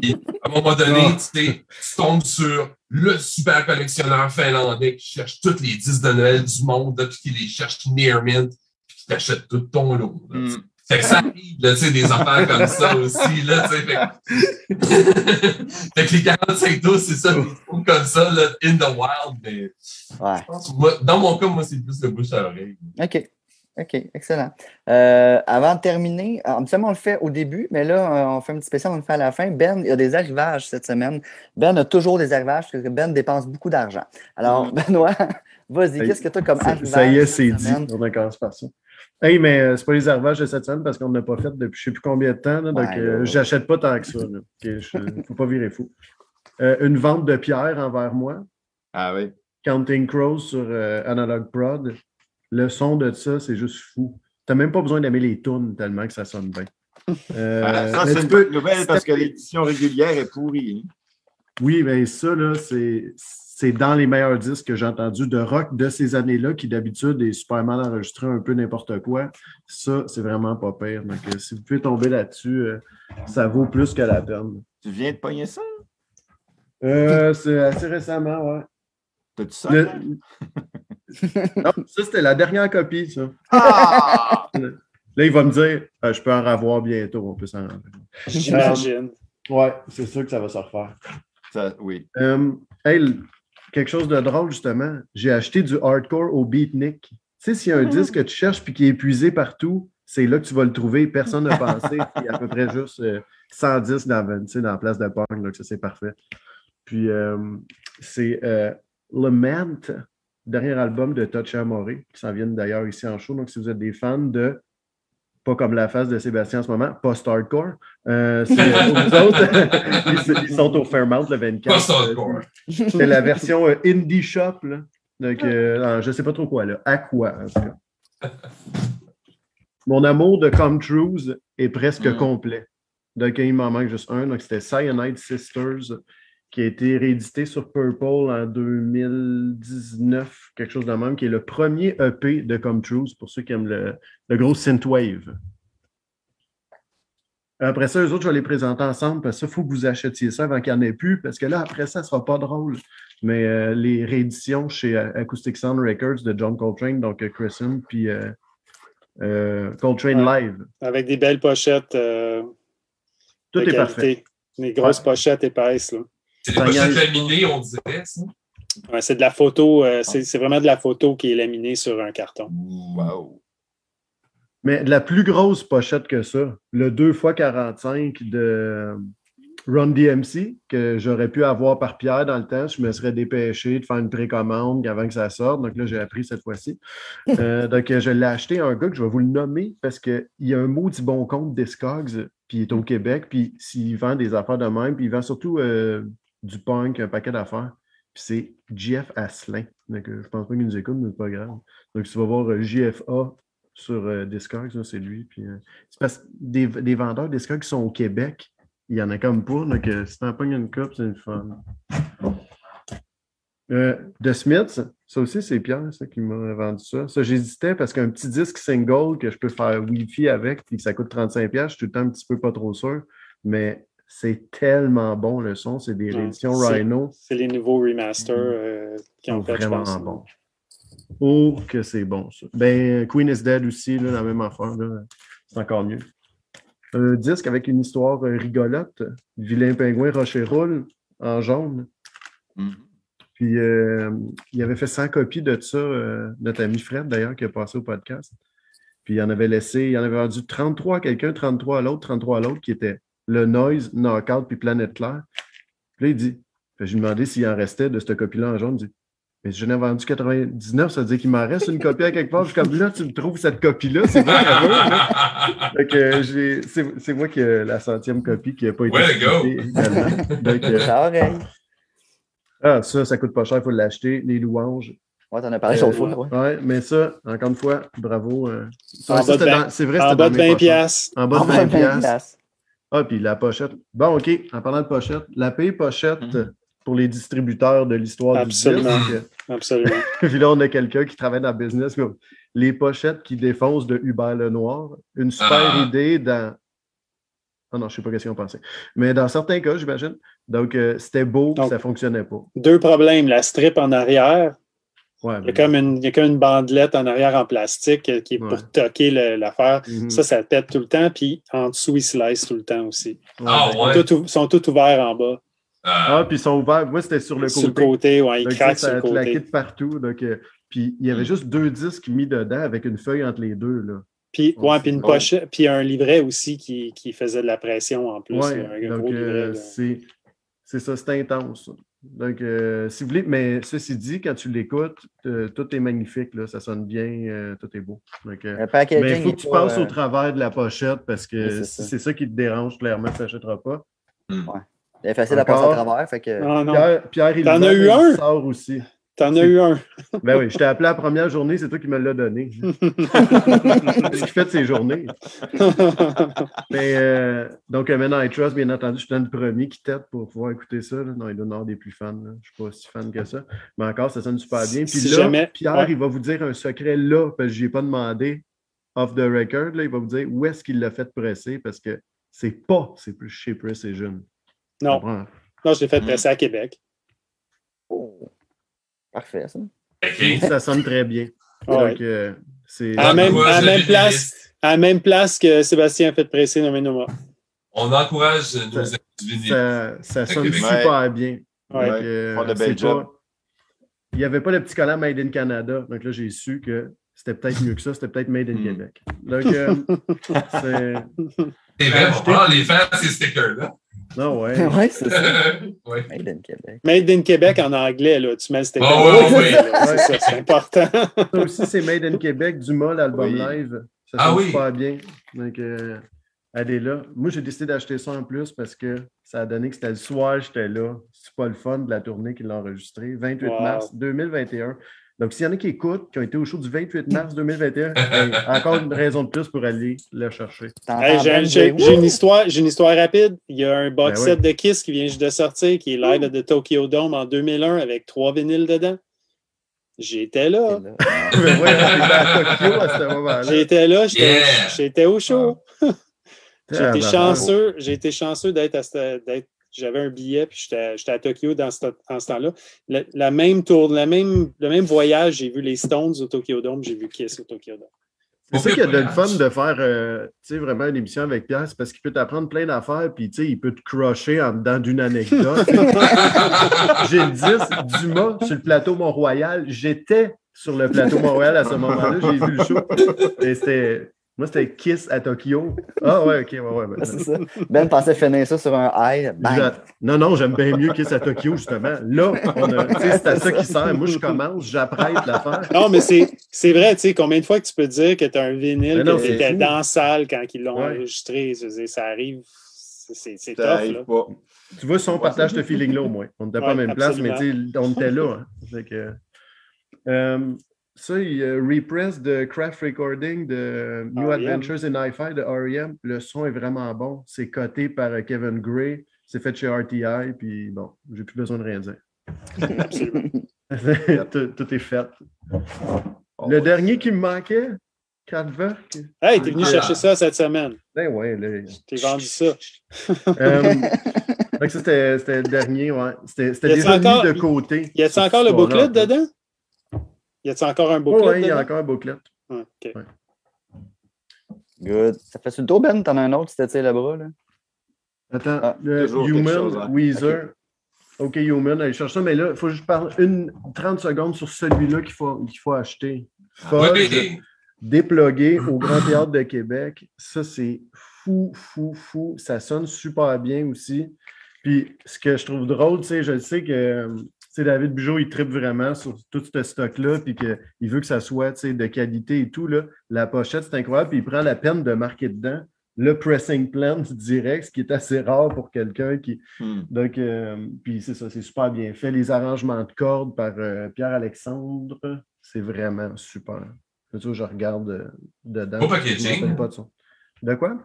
Puis, à un moment donné, Ah. tu tombes sur le super collectionneur finlandais qui cherche tous les disques de Noël du monde, là, puis qui les cherche near mint, puis qui t'achète tout ton lot. là, tu sais. Mm. Fait que ça arrive, là, tu sais, des affaires comme ça aussi, là, tu sais. Fait, que- fait que les 45 tours, c'est ça, des trucs comme ça, là, in the wild, mais Ouais. je pense que moi, dans mon cas, moi, c'est plus le bouche à oreille. OK. OK, excellent. Euh, avant de terminer, euh, habituellement, on le fait au début, mais là, euh, on fait un petit spécial, on le fait à la fin. Ben, il y a des arrivages cette semaine. Ben a toujours des arrivages parce que Ben dépense beaucoup d'argent. Alors, Benoît, vas-y, qu'est-ce que tu as comme Ça, arrivage? ça y est, c'est dit. semaine? On commence par ça. Hey, mais euh, c'est pas les arrivages de cette semaine parce qu'on n'a pas fait depuis je sais plus combien de temps. là, donc, Ouais, euh, j'achète pas tant que ça. Il ne faut pas virer fou. Euh, une vente de pierre envers moi. Ah oui. Counting Crows sur euh, Analog Prod. Le son de ça, c'est juste fou. Tu n'as même pas besoin d'aimer les tunes tellement que ça sonne bien. Euh, Ah, ça, c'est une peux- bonne nouvelle parce que l'édition régulière est pourrie. hein. Oui, mais ça, là, c'est, c'est dans les meilleurs disques que j'ai entendus de rock de ces années-là, qui d'habitude est super mal enregistré un peu n'importe quoi. Ça, c'est vraiment pas pire. Donc, euh, si vous pouvez tomber là-dessus, euh, ça vaut plus que la peine. Tu viens de pogner ça? Euh, c'est assez récemment, ouais. T'as-tu ça? Le-? Non, ça, c'était la dernière copie, ça. Ah! Là, il va me dire Ah, je peux en revoir bientôt, on peut s'en J'imagine. Ouais, c'est sûr que ça va se refaire. Ça, oui. Euh, hey, quelque chose de drôle, justement. J'ai acheté du hardcore au Beatnik. Tu sais, s'il y a un disque que tu cherches puis qui est épuisé partout, c'est là que tu vas le trouver. Personne n'a pensé. Il y a à peu près juste euh, 110 dans, tu sais, dans la place de Pong, là, que ça, c'est parfait. Puis, euh, c'est euh, Lament, dernier album de Touch Amoré, qui s'en viennent d'ailleurs ici en show. Donc, si vous êtes des fans de pas comme la face de Sébastien en ce moment, post-hardcore. Euh, autres, ils, ils sont au Fairmount le 24. Post-hardcore. C'est la version euh, Indie Shop. Là. Donc, euh, ah, je ne sais pas trop quoi, là. À quoi, en tout cas. Mon amour de Come Trues est presque Mm. complet. Donc, il m'en manque juste un. Donc, c'était Cyanide Sisters, qui a été réédité sur Purple en 2019, quelque chose de même, qui est le premier EP de Come Trues, pour ceux qui aiment le, le gros synthwave. Après ça, eux autres, je vais les présenter ensemble parce que ça, il faut que vous achetiez ça avant qu'il n'y en ait plus, parce que là, après ça, ça ne sera pas drôle. Mais euh, les rééditions chez euh, Acoustic Sound Records de John Coltrane, donc euh, Christian, puis euh, euh, Coltrane Ouais. Live. Avec des belles pochettes Tout de est parfait. qualité. Des grosses Ouais. pochettes épaisses. Là. C'est des pochettes laminées, on dirait, ça. Ouais, c'est de la photo, euh, c'est c'est vraiment de la photo qui est laminée sur un carton. Wow. Mais de la plus grosse pochette que ça, le 2x45 de Run DMC, que j'aurais pu avoir par Pierre dans le temps, je me serais dépêché de faire une précommande avant que ça sorte. Donc là, j'ai appris cette fois-ci. Euh, donc, euh, je l'ai acheté à un gars que je vais vous le nommer parce qu'il y a un maudit bon compte Discogs, puis il est au Québec, puis s'il vend des affaires de même, puis il vend surtout euh, du punk, un paquet d'affaires. Puis c'est Jeff Asselin. Donc, euh, je pense pas qu'il nous écoute, mais pas grave. Donc, tu vas voir euh, JFA sur euh, Discogs, c'est lui. Puis, c'est parce que des, des vendeurs Discogs qui sont au Québec, il y en a comme pas. Donc, si t'en pognes une coupe, c'est une fun. Euh, The Smiths, ça aussi, c'est Pierre qui m'a vendu ça. Ça, j'hésitais parce qu'un petit disque single que je peux faire Wi-Fi avec puis que ça coûte 35$, je suis tout le temps un petit peu pas trop sûr. Mais c'est tellement bon le son. C'est des Ouais, rééditions Rhino. C'est les nouveaux remasters euh, qui ont sont fait, je vraiment pense. bons. Oh, que c'est bon, ça. Ben, Queen is Dead aussi, là, la même affaire. là. C'est encore mieux. Un disque avec une histoire euh, rigolote. Vilain pingouin rocher roule en jaune. Mhm. Puis, euh, il avait fait 100 copies de ça, euh, notre ami Fred, d'ailleurs, qui a passé au podcast. Puis, il en avait laissé, il en avait vendu 33 à quelqu'un, 33 à l'autre, 33 à l'autre, qui était Le Noise, Knockout, puis Planète Claire. Puis là, il dit, je lui ai demandé s'il en restait de cette copie-là en jaune. Il dit, mais je n'ai vendu 99, ça veut dire qu'il m'en reste une copie à quelque part. Je suis comme là, tu me trouves cette copie-là, c'est euh, j'ai- c'est moi qui ai la centième copie qui n'a pas été to go! Donc, euh, ah, ça, ça coûte pas cher, il faut l'acheter. Les louanges. Ouais, t'en as parlé Euh, l'autre fois. Ouais. Ouais, mais ça, encore une fois, bravo. euh. Ça, En ça, bas de c'était 20 dans- c'est vrai, En c'était bas dans de mes 20 pochettes. piastres. En bas de En 20 bas de 20 piastres. Ah, puis la pochette. Bon, OK, en parlant de pochette, la paye pochette Mhm. pour les distributeurs de l'histoire du Absolument. disque. Absolument. Puis là, on a quelqu'un qui travaille dans le business. les pochettes qui défoncent de Hubert Lenoir. Une super Ah. idée dans. Ah non, je ne sais pas qu'est-ce qu'ils ont pensé. Mais dans certains cas, j'imagine. Donc, euh, c'était beau, Donc- ça ne fonctionnait pas. Deux problèmes. La strip en arrière, Ouais, il y a comme une, il y a comme une bandelette en arrière en plastique euh, qui est Ouais. pour toquer l'affaire. Mhm. Ça, ça pète tout le temps. Puis en dessous, ils slice tout le temps aussi. Ah, ouais. Ils sont tout- sont tous ouverts en bas. Ah, puis ils sont ouverts. Moi, c'était sur le sur le côté. côté, ouais, ils Donc, craquent ça, sur le côté. de partout. Donc, euh, puis il y avait Mm. juste deux disques mis dedans avec une feuille entre les deux. Là. Puis, Ouais, puis une pochette, puis un livret aussi qui, qui faisait de la pression en plus. Ouais, là, un donc gros euh, c'est ça, c'est intense. Donc, euh, si vous voulez, mais ceci dit, quand tu l'écoutes, euh, tout est magnifique, là, ça sonne bien, euh, tout est beau. Donc, euh, mais il faut que tu pas, passes euh, au travers de la pochette parce que c'est si ça. c'est ça qui te dérange, clairement, tu n'achèteras pas. Il est facile à passer Encore. à travers. Fait que... Ah non. Pierre, Pierre il as vend, eu il un? sort aussi. T'en as eu un. Ben oui, je t'ai appelé la première journée, c'est toi qui me l'as donné. c'est ce qu'il fait de ses journées. Mais, euh, donc, maintenant, I Trust, bien entendu, je suis dans le premier qui t'aide pour pouvoir écouter ça. là. Non, il doit en avoir des plus fans. là. Je ne suis pas si fan que ça. Mais encore, ça sonne super bien. Puis Si là, jamais- Pierre, ouais. il va vous dire un secret là, parce que je n'y ai pas demandé off the record. Là, il va vous dire où est-ce qu'il l'a fait presser parce que c'est pas c'est plus chez Precision. non, non, je l'ai fait Mm. presser à Québec. Oh. Parfait, ça. Ça sonne très bien. Ah ouais. Donc, euh, c'est. À la même, à même place. À même place que Sébastien a fait presser Nommé Noma. On encourage nos Ça-. Ça, ça sonne super bien. Ouais. Donc, euh, pas- Il n'y avait pas le petit collant Made in Canada. Donc là, j'ai su que c'était peut-être mieux que ça. C'était peut-être Made in Hmm. Québec. Donc, euh, c'est. C'est vrai, on va les faire, ces stickers-là. Non, ouais. oui, c'est ça. ouais. Made in Québec. Made in Québec en anglais, là. Tu mets le sticker. Ah ouais, en ouais, anglais, là. C'est ça, c'est important. Ça aussi, c'est Made in Québec, Dumas, l'album Oui. live. Ça Ah oui. super bien. Donc, euh, allez là. Moi, j'ai décidé d'acheter ça en plus parce que ça a donné que c'était le soir, j'étais là. C'est pas le fun de la tournée qu'ils l'ont enregistré. 28 Wow. mars 2021. Donc, s'il y en a qui écoutent, qui ont été au show du 28 mars 2021, hey, encore une raison de plus pour aller le chercher. Hey, j'ai- Ben J'ai dire, j'ai une histoire, j'ai une histoire rapide. Il y a un box Ben set de Kiss qui vient juste de sortir, qui est live de Tokyo Dome en 2001 avec trois vinyles dedans. J'étais là. là. Mais ouais, j'étais à Tokyo à ce moment-là. J'étais là, j'étais Yeah. j'étais au show. J'ai été Ah, chanceux, j'ai été chanceux d'être à cette- d'être- J'avais un billet, puis j'étais à Tokyo dans ce, en ce temps-là. La, la même tour, la même, le même voyage, j'ai vu les Stones au Tokyo Dome, j'ai vu Kiss au Tokyo Dome. C'est ça qu'il y a de le fun de faire euh, tu sais, vraiment une émission avec Pierre, c'est parce qu'il peut t'apprendre plein d'affaires, puis tu sais, il peut te crusher en dedans d'une anecdote. J'ai le 10 Dumas sur le plateau Mont-Royal. J'étais sur le plateau Mont-Royal à ce moment-là. J'ai vu le show. Et c'était. Moi, c'était Kiss à Tokyo. Ah ouais, ok, ouais, ouais. ben, C'est ça. Ben pensait finir ça sur un high. Bang. non, non, j'aime bien mieux Kiss à Tokyo, justement. Là, c'est à ça qui sert. Moi, je commence, j'apprête l'affaire. Non, mais c'est c'est vrai, tu sais, combien de fois que tu peux dire que tu as un vinyle, étais fou. dans la salle quand ils l'ont Ouais. enregistré? je veux dire, ça arrive, c'est- tough. Là. pas. Tu vois, si on partage ce feeling-là au moins. On n'était pas à Ouais, même place, mais on était là. hein. Fait que, euh, ça, il y a Repress de Craft Recording de New R.E.M.. Adventures in Hi-Fi de R.E.M. Le son est vraiment bon. C'est coté par euh, Kevin Gray. C'est fait chez RTI. Puis bon, j'ai plus besoin de rien dire. Absolument. tout, tout est fait. Le dernier qui me manquait, Kraftwerk. Hey, t'es venu Ah. chercher ça cette semaine. Ben ouais, là. T'es vendu ça. Euh, fait que ça, c'était c'était le dernier, ouais. C'était déjà encore- mis de côté. Y a-t-il encore le booklet dedans? Y a-t-il encore un Oui, booklet il y a encore un booklet. Ah, ok. Good. Ça fait sur le tour, Ben? T'en as un autre si tu tires le bras, là? Attends, Ah, le Human, chose, hein. Weezer. OK, Human, allez chercher ça, mais là, il faut que je parle une 30 secondes sur celui-là qu'il faut, qu'il faut acheter. Fudge, Oui, déplugué au Grand Théâtre de Québec. Ça, c'est fou, fou, fou. Ça sonne super bien aussi. Puis, ce que je trouve drôle, tu sais, je sais que euh, sais, David Bugeaud, il tripe vraiment sur tout ce stock-là, puis qu'il veut que ça soit de qualité et tout. Là. La pochette, c'est incroyable, puis il prend la peine de marquer dedans le pressing plan direct, ce qui est assez rare pour quelqu'un qui. Hmm. Donc, euh, puis c'est ça, c'est super bien fait. Les arrangements de cordes par euh, Pierre-Alexandre, c'est vraiment super. Je regarde euh, dedans. Beau packaging. pas de son. De quoi?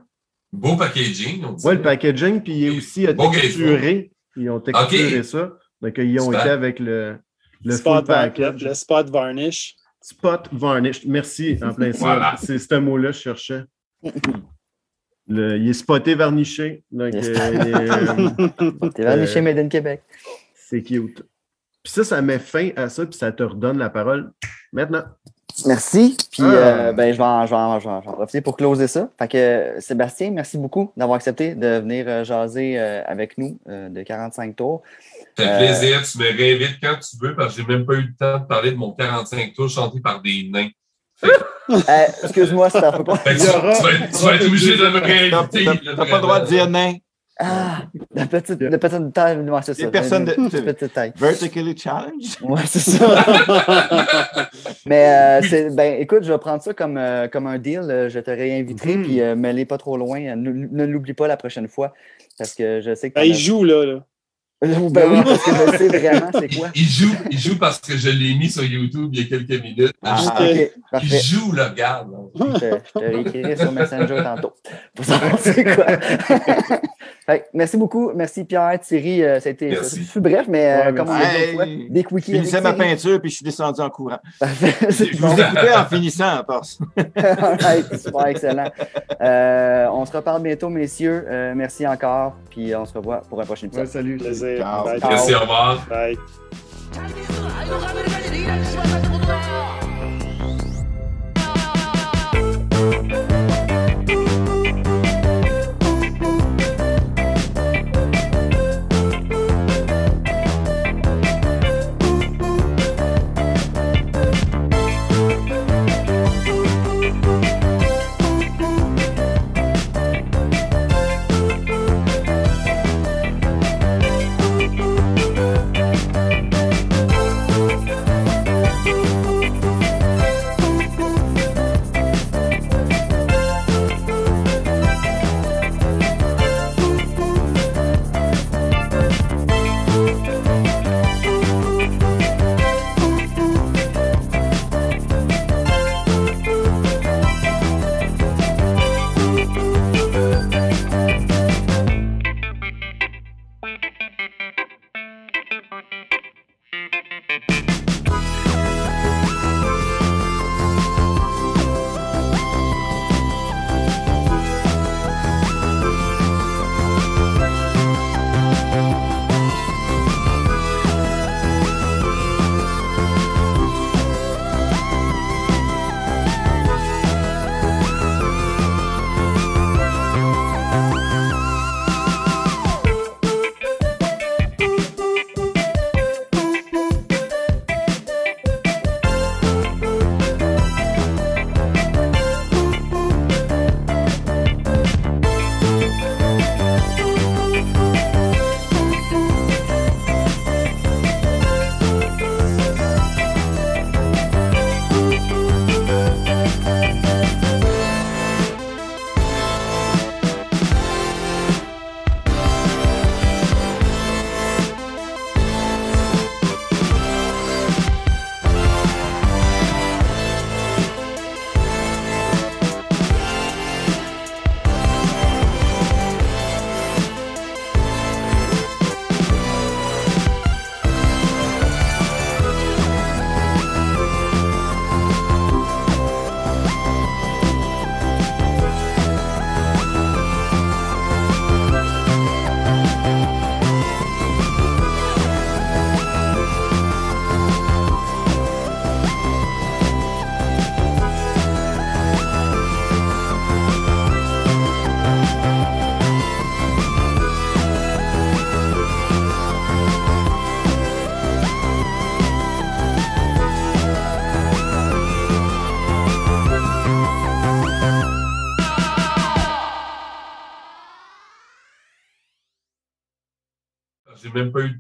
Beau packaging. Oui, le packaging, puis il est aussi texturé. Ils ont texturé ça. Donc, ils ont été avec le, le Spot var- package. le, le spot varnish. Spot varnish. Merci, en plein ça. Voilà. C'est ce mot-là que je cherchais. Le- il est spoté varniché. Donc, Yes. euh, il est, euh, T'es venu Euh, Made in Québec. c'est cute. Puis ça, ça met fin à ça, puis ça te redonne la parole maintenant. Merci. Puis, Ah. euh, ben, je vais, en, je, vais en- je vais en- profiter pour closer ça. Fait que, euh, Sébastien, merci beaucoup d'avoir accepté de venir euh, jaser euh, avec nous euh, de 45 tours. Ça fait Euh, plaisir. Tu me réinvites quand tu veux parce que j'ai même pas eu le temps de parler de mon 45 tours chanté par des nains. Euh, Excuse-moi, ça peut pas. Tu, aura- tu vas être, tu vas être obligé de me réinviter. t'as- pas le droit de dire nain. Ah, la petite, la petite taille, ouais, c'est ça. Les personnes de- Une petite taille. Vertically challenged? Ouais, c'est ça. Mais euh, c'est- ben, écoute, je vais prendre ça comme, euh, comme un deal. Je te réinviterai, Mhm. puis euh, me l'ai pas trop loin. Ne, ne l'oublie pas la prochaine fois. Parce que je sais que. Ben, il joue là. là. Ben oui, parce que je sais vraiment c'est quoi. Il joue, il joue parce que je l'ai mis sur YouTube il y a quelques minutes. Ah, Ok, Il parfait. joue, là, regarde. là. Je, te- je te réécrirai sur Messenger tantôt pour savoir c'est quoi. Fait que merci beaucoup. Merci Pierre, Thierry. euh, ça a été Merci. ça fut bref, mais euh, Ouais, comme on dit des Je quickies. avec finissais ma Thierry. peinture puis je suis descendu en courant. Je bon. vous écoutais en finissant, en passe. Alright, super excellent. Euh, on se reparle bientôt, messieurs. Euh, merci encore. Puis on se revoit pour un prochain Ouais, épisode. salut. Plaisir. Ciao. Bye. Merci, au revoir.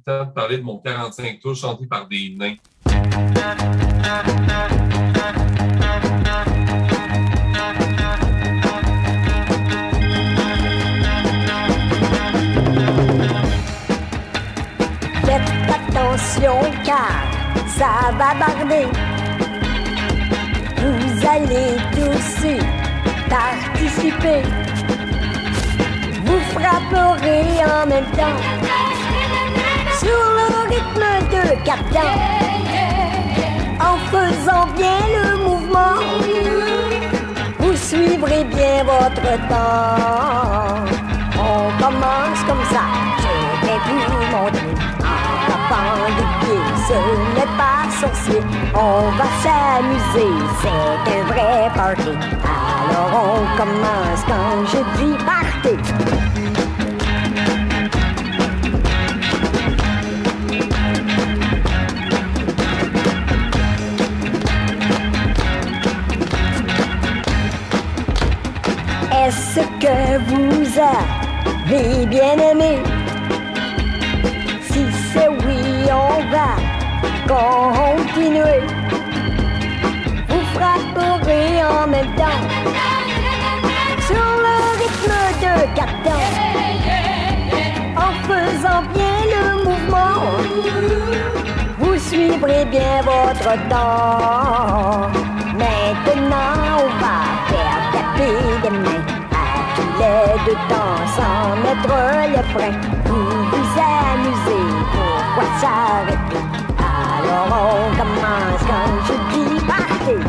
De parler de mon 45 tours chanté par des nains. Faites attention car ça va barder. Vous allez tous y participer. Vous frapperez en même temps de. En faisant bien le mouvement, vous suivrez bien votre temps. On commence comme ça, je vais vous montrer. En tapant des pieds, ce n'est pas sorcier. On va s'amuser, c'est un vrai party. Alors on commence quand je dis partez. Est-ce que vous avez bien aimé? Si c'est oui, on va continuer. Vous frapperez en même temps sur le rythme de captain. En faisant bien le mouvement, vous suivrez bien votre temps. Maintenant, on va faire taper des mains les deux temps sans mettre le frein. Vous vous amusez, pourquoi s'arrêter? Alors on commence quand je dis partez.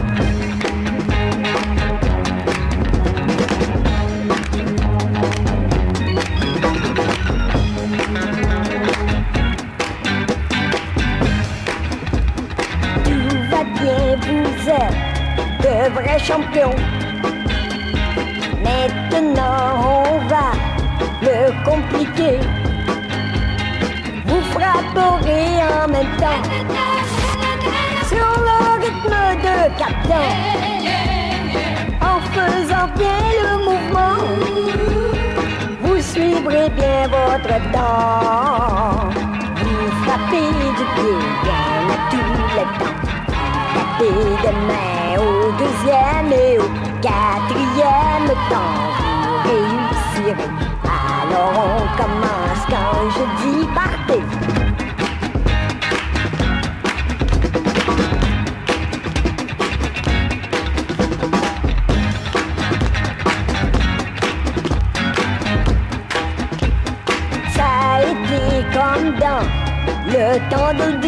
Tout va bien, vous êtes de vrais champions. On va le compliquer. Vous frapperez en même temps sur le rythme de captain. En faisant bien le mouvement, vous suivrez bien votre temps. Vous frappez du pied bien à tous les temps. Tapez des mains au deuxième et au quatrième temps. Vous réussirez. Alors on commence quand je dis partez. Ça a été comme dans le temps de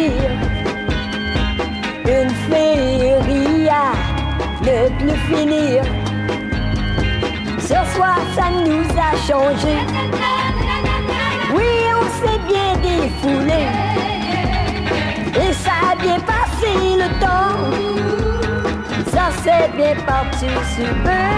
Oui, on s'est bien défoulé. Et ça a bien passé le temps. Ça s'est bien parti super.